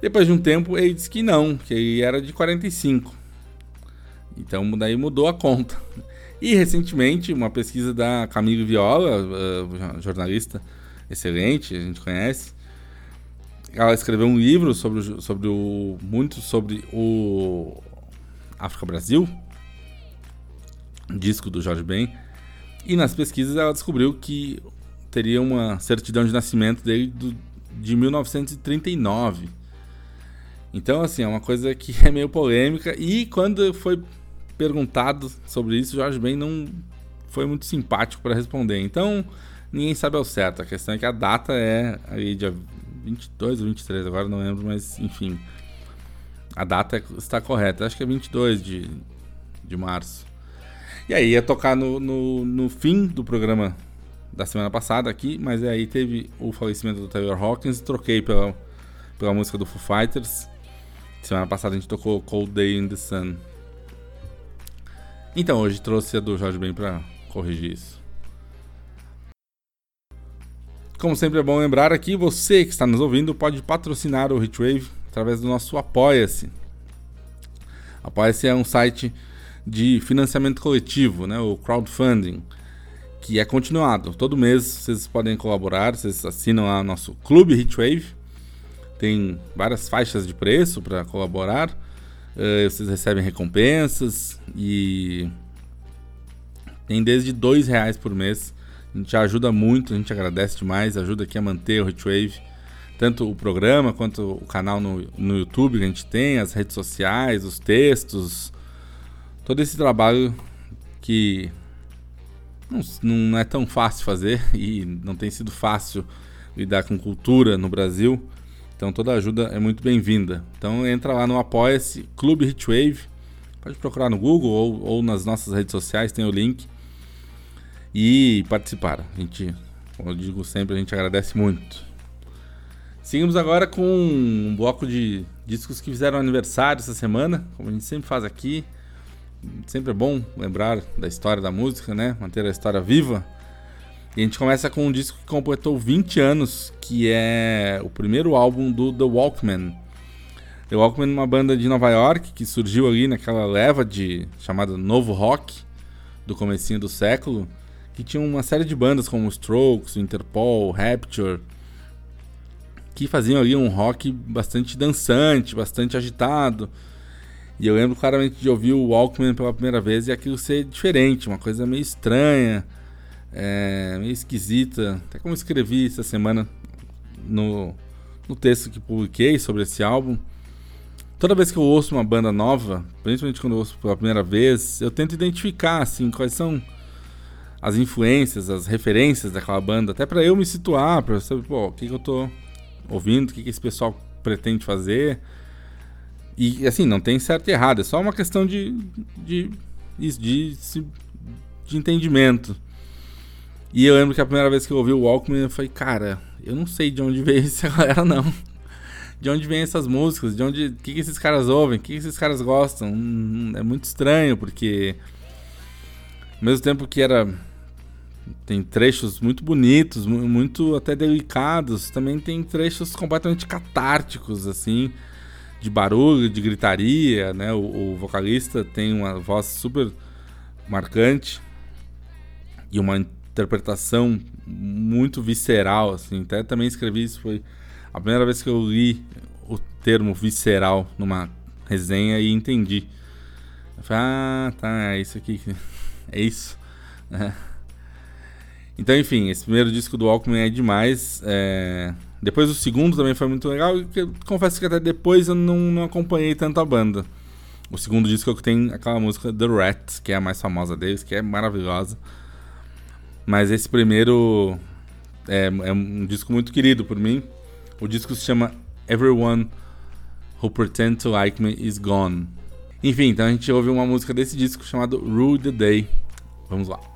Depois de um tempo ele disse que não, que era de 45. Então daí mudou a conta. E recentemente, uma pesquisa da Camille Viola, uh, jornalista excelente, a gente conhece, ela escreveu um livro sobre, sobre o muito sobre o África Brasil, disco do Jorge Ben. E nas pesquisas ela descobriu que teria uma certidão de nascimento dele do, de 1939. Então, assim, é uma coisa que é meio polêmica. E quando foi perguntado sobre isso, Jorge Ben não foi muito simpático para responder. Então, ninguém sabe ao certo. A questão é que a data é aí dia 22 ou 23, agora não lembro, mas enfim. A data está correta. Acho que é 22 de, de março. E aí ia tocar no, no, no fim do programa da semana passada aqui, mas aí teve o falecimento do Taylor Hawkins troquei pela, pela música do Foo Fighters. Semana passada a gente tocou Cold Day in the Sun. Então hoje trouxe a do Jorge Ben para corrigir isso. Como sempre é bom lembrar aqui, você que está nos ouvindo pode patrocinar o Hitwave através do nosso Apoia-se. Apoia-se é um site de financiamento coletivo, né, o crowdfunding, que é continuado. Todo mês vocês podem colaborar, vocês assinam lá nosso Clube Hitwave. Tem várias faixas de preço para colaborar. Uh, vocês recebem recompensas e tem desde dois reais por mês a gente ajuda muito, a gente agradece demais, ajuda aqui a manter o Hitwave, tanto o programa quanto o canal no, no YouTube que a gente tem, as redes sociais, os textos, todo esse trabalho que não, não é tão fácil fazer e não tem sido fácil lidar com cultura no Brasil. Então toda ajuda é muito bem-vinda. Então entra lá no Apoia-se Clube Hitwave. Pode procurar no Google ou, ou nas nossas redes sociais, tem o link e participaram. A gente, como eu digo sempre, a gente agradece muito. Seguimos agora com um bloco de discos que fizeram aniversário essa semana, como a gente sempre faz aqui. Sempre é bom lembrar da história da música, né? Manter a história viva. E a gente começa com um disco que completou 20 anos, que é o primeiro álbum do The Walkmen. The Walkmen é uma banda de Nova York que surgiu ali naquela leva de chamada Novo Rock do comecinho do século que tinha uma série de bandas como Strokes, Interpol, Rapture, que faziam ali um rock bastante dançante, bastante agitado. E eu lembro claramente de ouvir o Walkman pela primeira vez e aquilo ser diferente, uma coisa meio estranha, é, meio esquisita. Até como escrevi essa semana no, no texto que publiquei sobre esse álbum. Toda vez que eu ouço uma banda nova, principalmente quando eu ouço pela primeira vez, eu tento identificar assim quais são as influências, as referências daquela banda, até para eu me situar, para saber, pô, o que, que eu tô ouvindo, o que, que esse pessoal pretende fazer. E assim, não tem certo e errado, é só uma questão de, de, de, de, de entendimento. E eu lembro que a primeira vez que eu ouvi o Walkman, eu falei, cara, eu não sei de onde veio essa galera, não. De onde vem essas músicas, de onde. O que, que esses caras ouvem, o que, que esses caras gostam. Hum, é muito estranho, porque. Ao mesmo tempo que era tem trechos muito bonitos, muito até delicados. Também tem trechos completamente catárticos, assim, de barulho, de gritaria, né? O, o vocalista tem uma voz super marcante e uma interpretação muito visceral, assim. Até também escrevi isso, foi a primeira vez que eu li o termo visceral numa resenha e entendi. Eu falei, ah, tá, é isso aqui. É isso. É. Então, enfim, esse primeiro disco do Walkman é demais. É... Depois o segundo também foi muito legal. Confesso que até depois eu não, não acompanhei tanto a banda. O segundo disco é tem aquela música The Rat, que é a mais famosa deles, que é maravilhosa. Mas esse primeiro é, é um disco muito querido por mim. O disco se chama Everyone Who Pretend to Like Me Is Gone. Enfim, então a gente ouve uma música desse disco chamado Rule the Day. Vamos lá.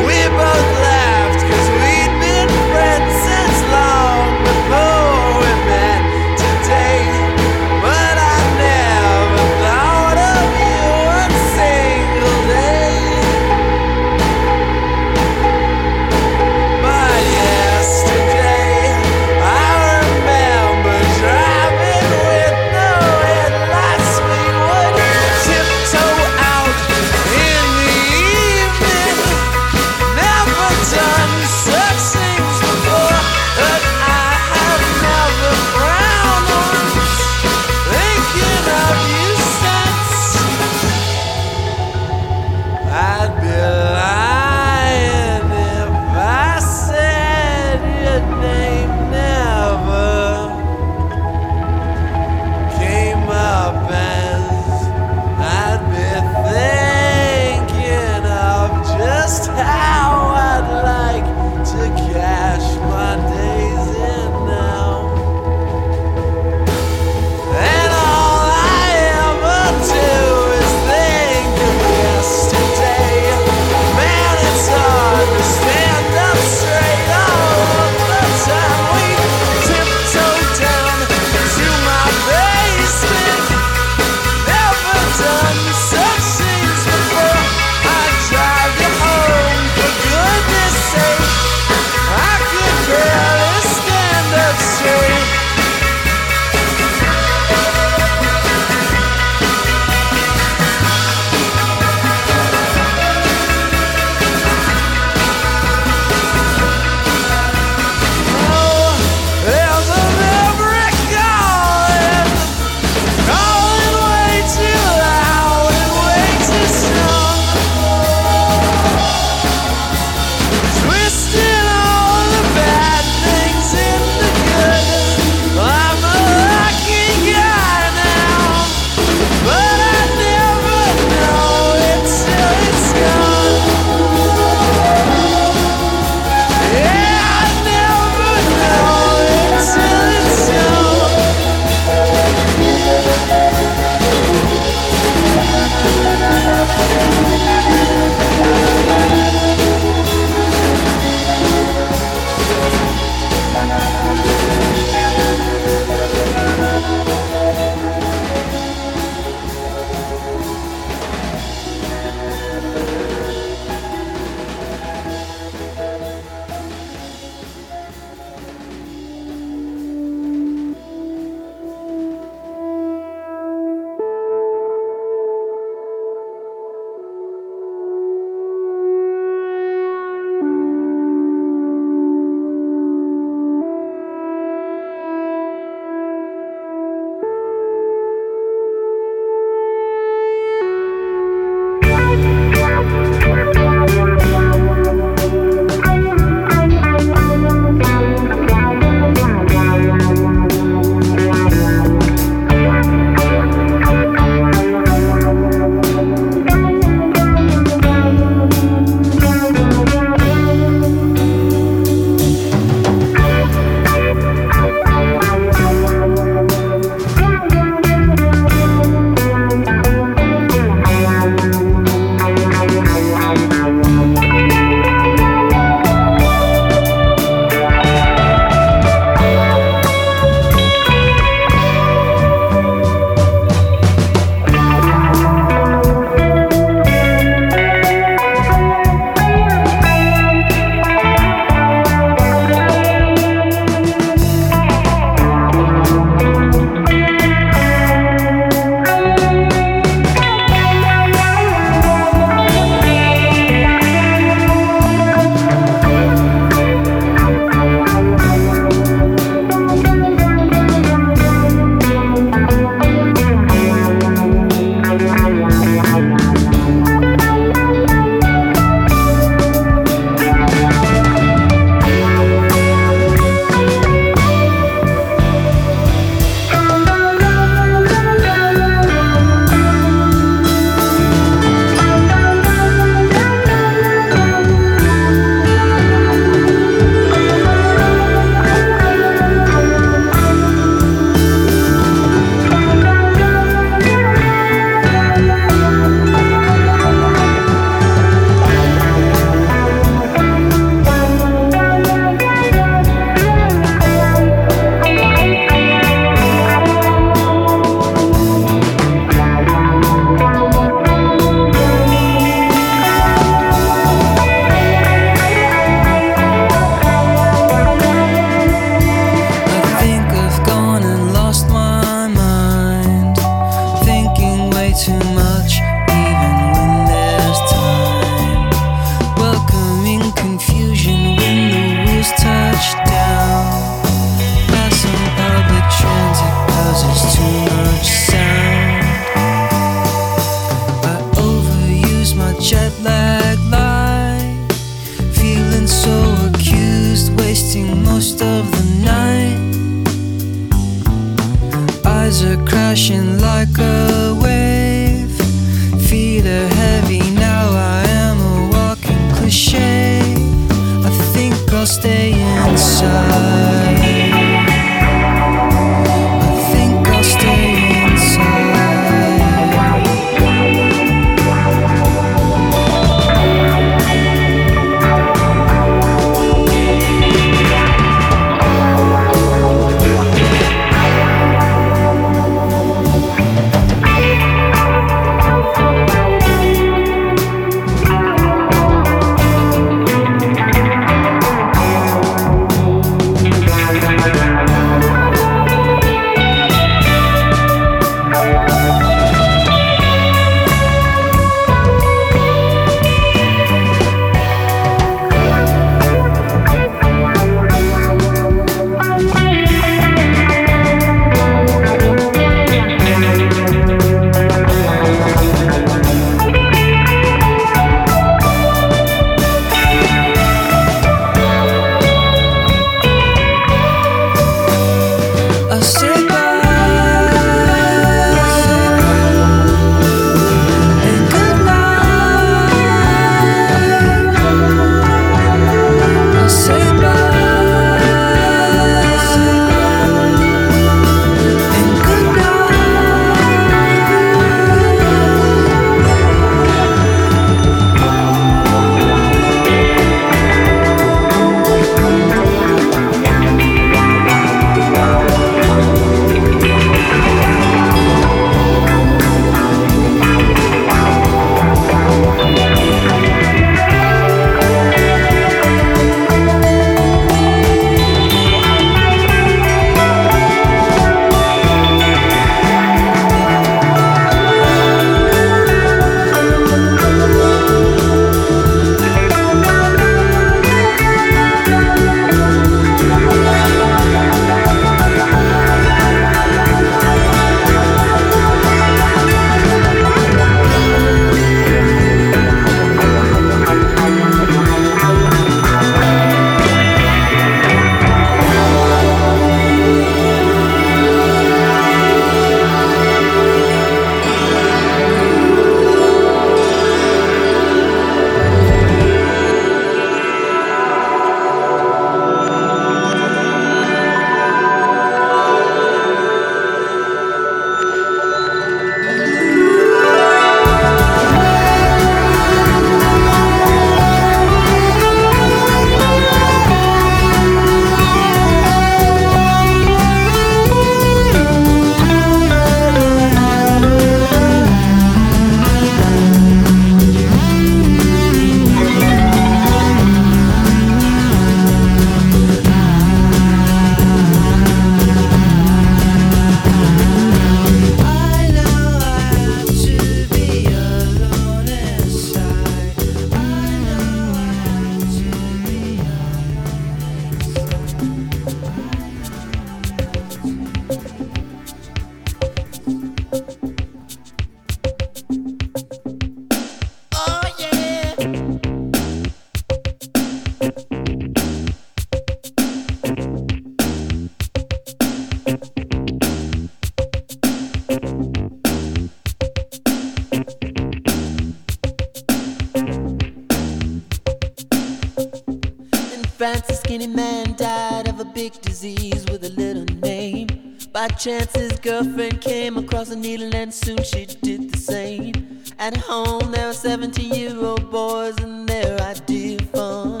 chances, girlfriend came across a needle and soon she did the same. At home, there are 17 year old boys and their idea of fun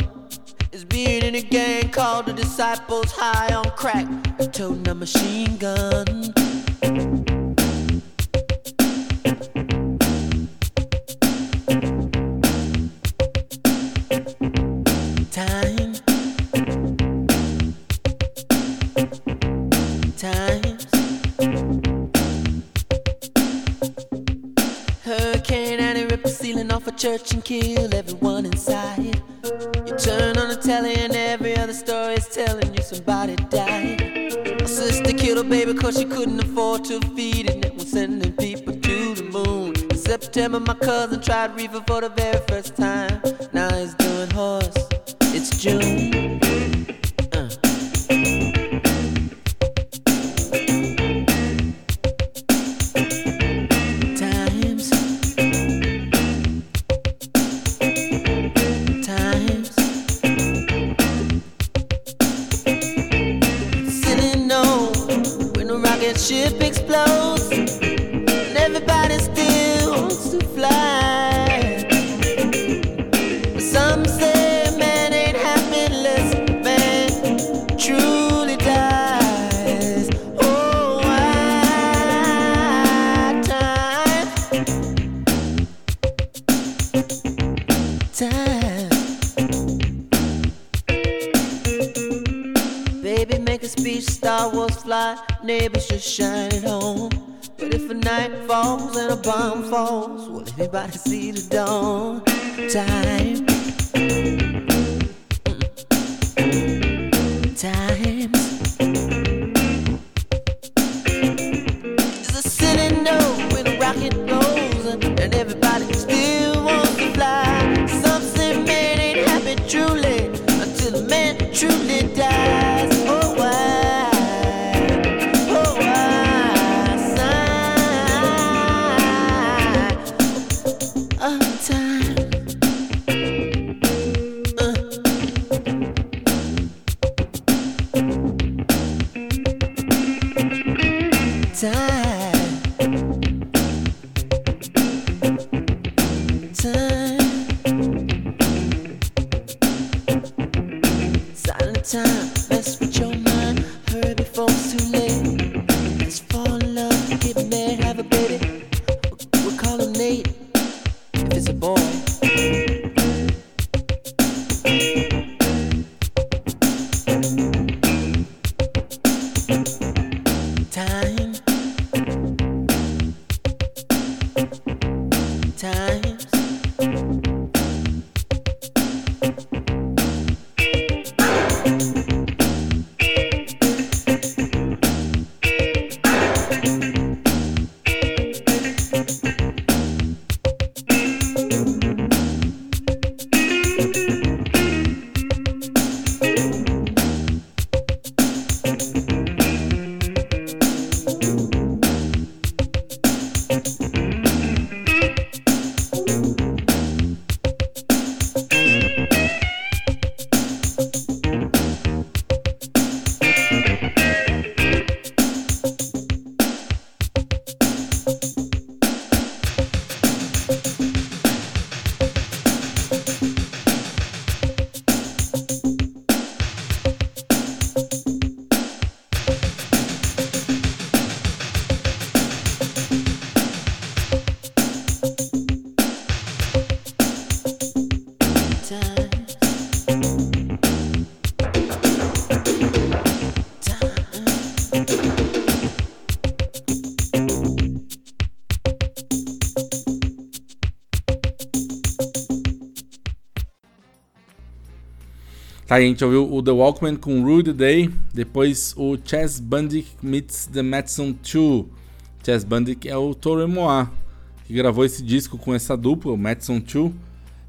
is being in a gang called the Disciples High on Crack, toting a machine gun. River for the very Time.
Tá, a gente ouviu o The Walkman com Rude Day, depois o Chess Bandic meets The Madison 2. Chess Bandic é o Toro Moa, que gravou esse disco com essa dupla, o Madison 2,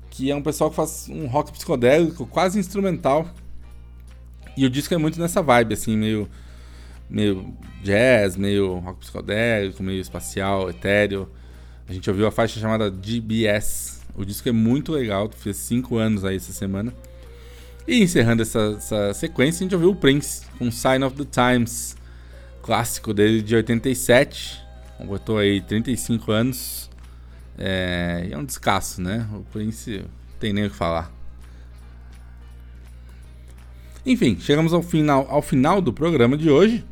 que é um pessoal que faz um rock psicodélico, quase instrumental. E o disco é muito nessa vibe, assim, meio, meio jazz, meio rock psicodélico, meio espacial, etéreo. A gente ouviu a faixa chamada GBS. O disco é muito legal, fez 5 anos aí essa semana. E encerrando essa, essa, sequência, a gente ouviu o Prince com Sign of the Times, clássico dele de 87. Botou aí 35 anos. É, é um descasso, né? O Prince tem nem o que falar. Enfim, chegamos ao final, ao final do programa de hoje.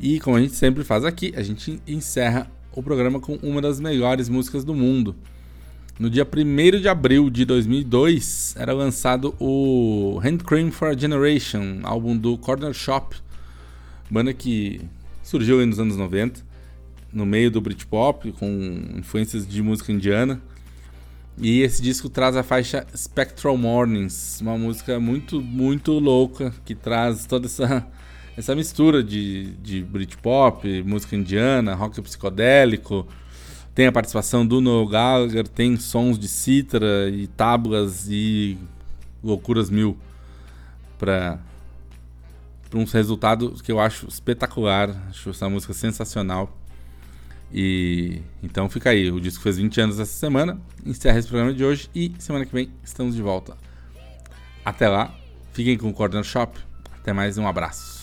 E como a gente sempre faz aqui, a gente encerra o programa com uma das melhores músicas do mundo. No dia 1 de abril de 2002, era lançado o Hand Cream for a Generation, álbum do Corner Shop, banda que surgiu nos anos 90, no meio do Britpop, com influências de música indiana. E esse disco traz a faixa Spectral Mornings, uma música muito, muito louca, que traz toda essa, essa mistura de, de Britpop, música indiana, rock psicodélico, tem a participação do Noel Gallagher, tem sons de cítara e tábuas e loucuras mil para uns resultados que eu acho espetacular. Acho essa música sensacional. E então fica aí, o disco fez 20 anos essa semana. Encerra esse programa de hoje e semana que vem estamos de volta. Até lá, fiquem com o Corner Shop. Até mais, um abraço.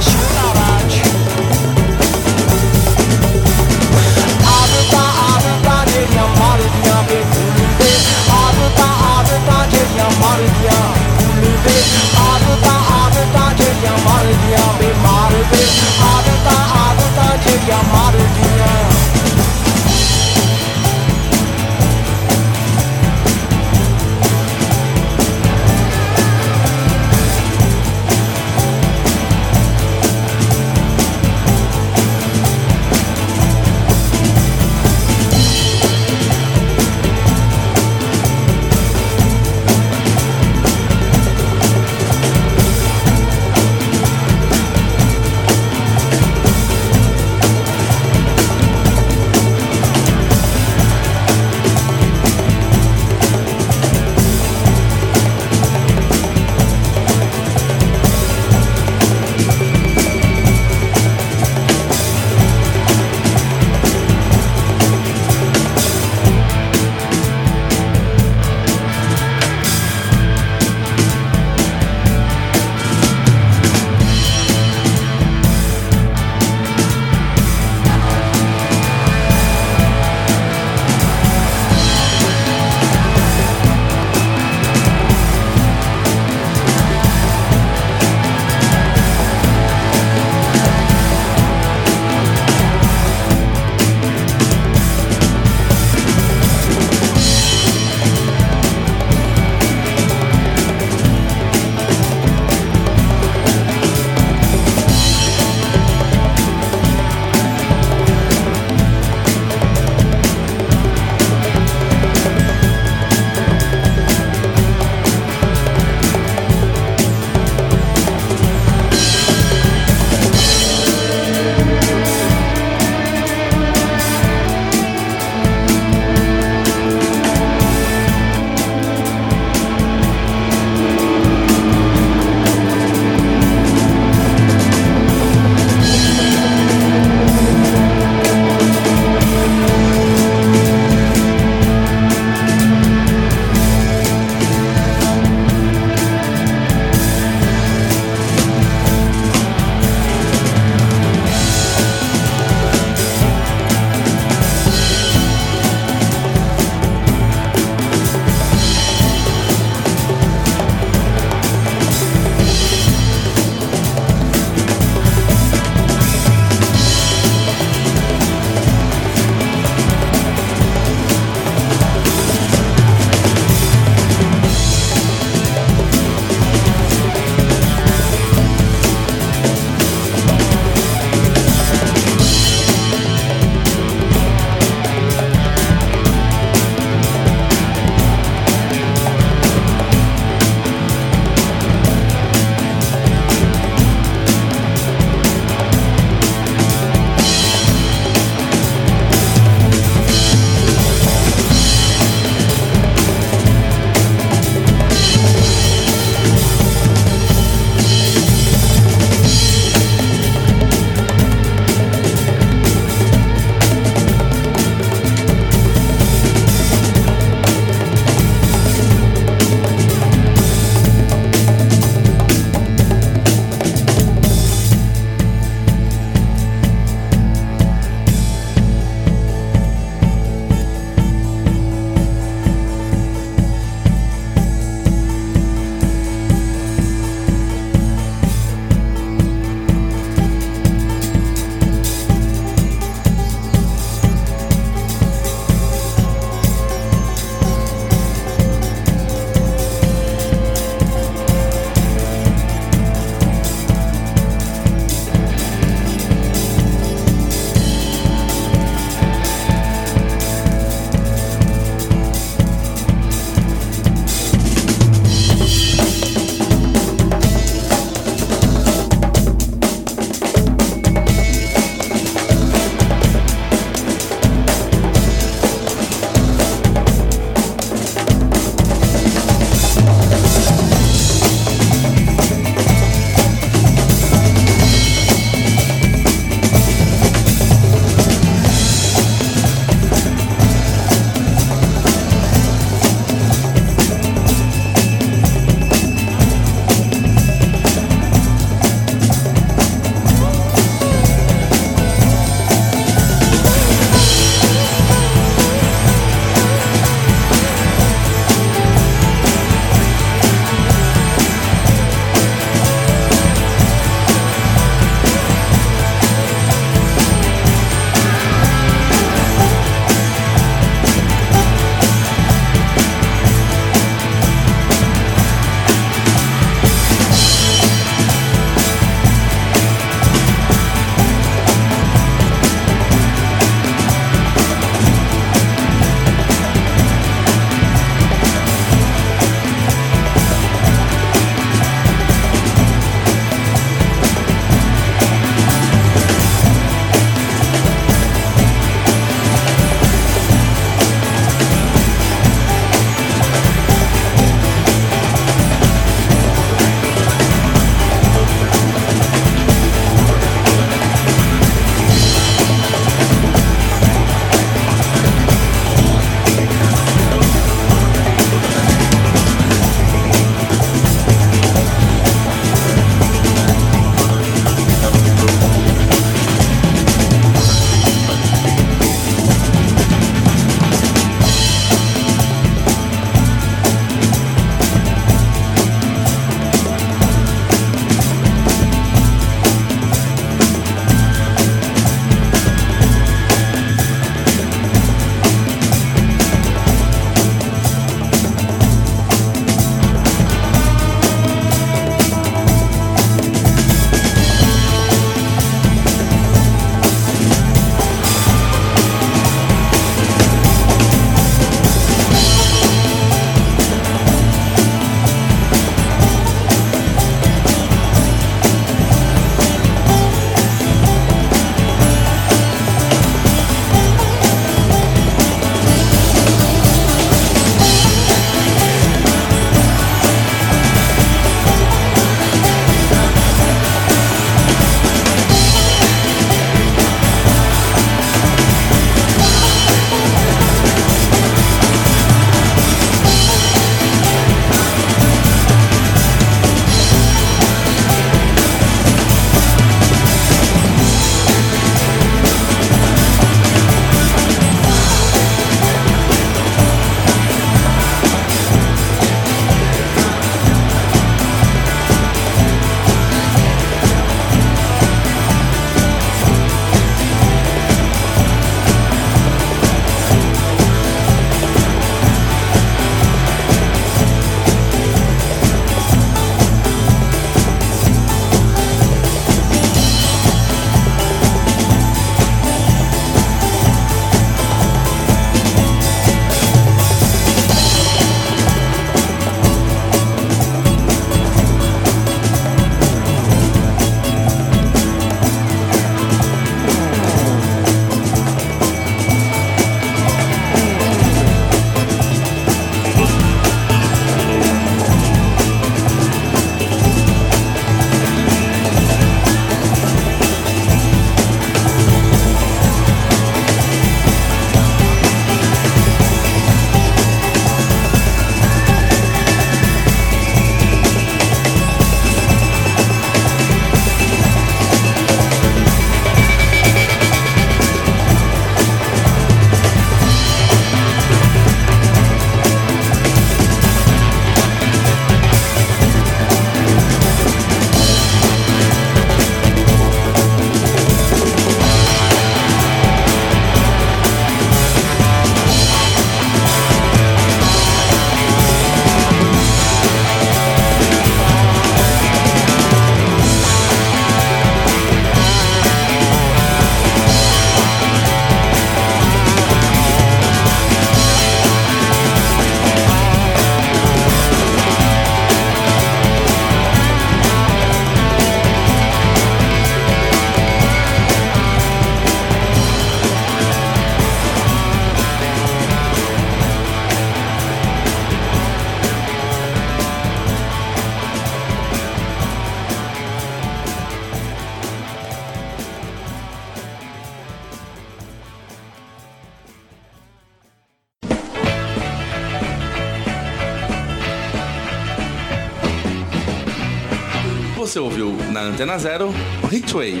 Você ouviu na Antena Zero Hitwave.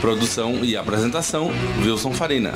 Produção e apresentação Wilson Farina.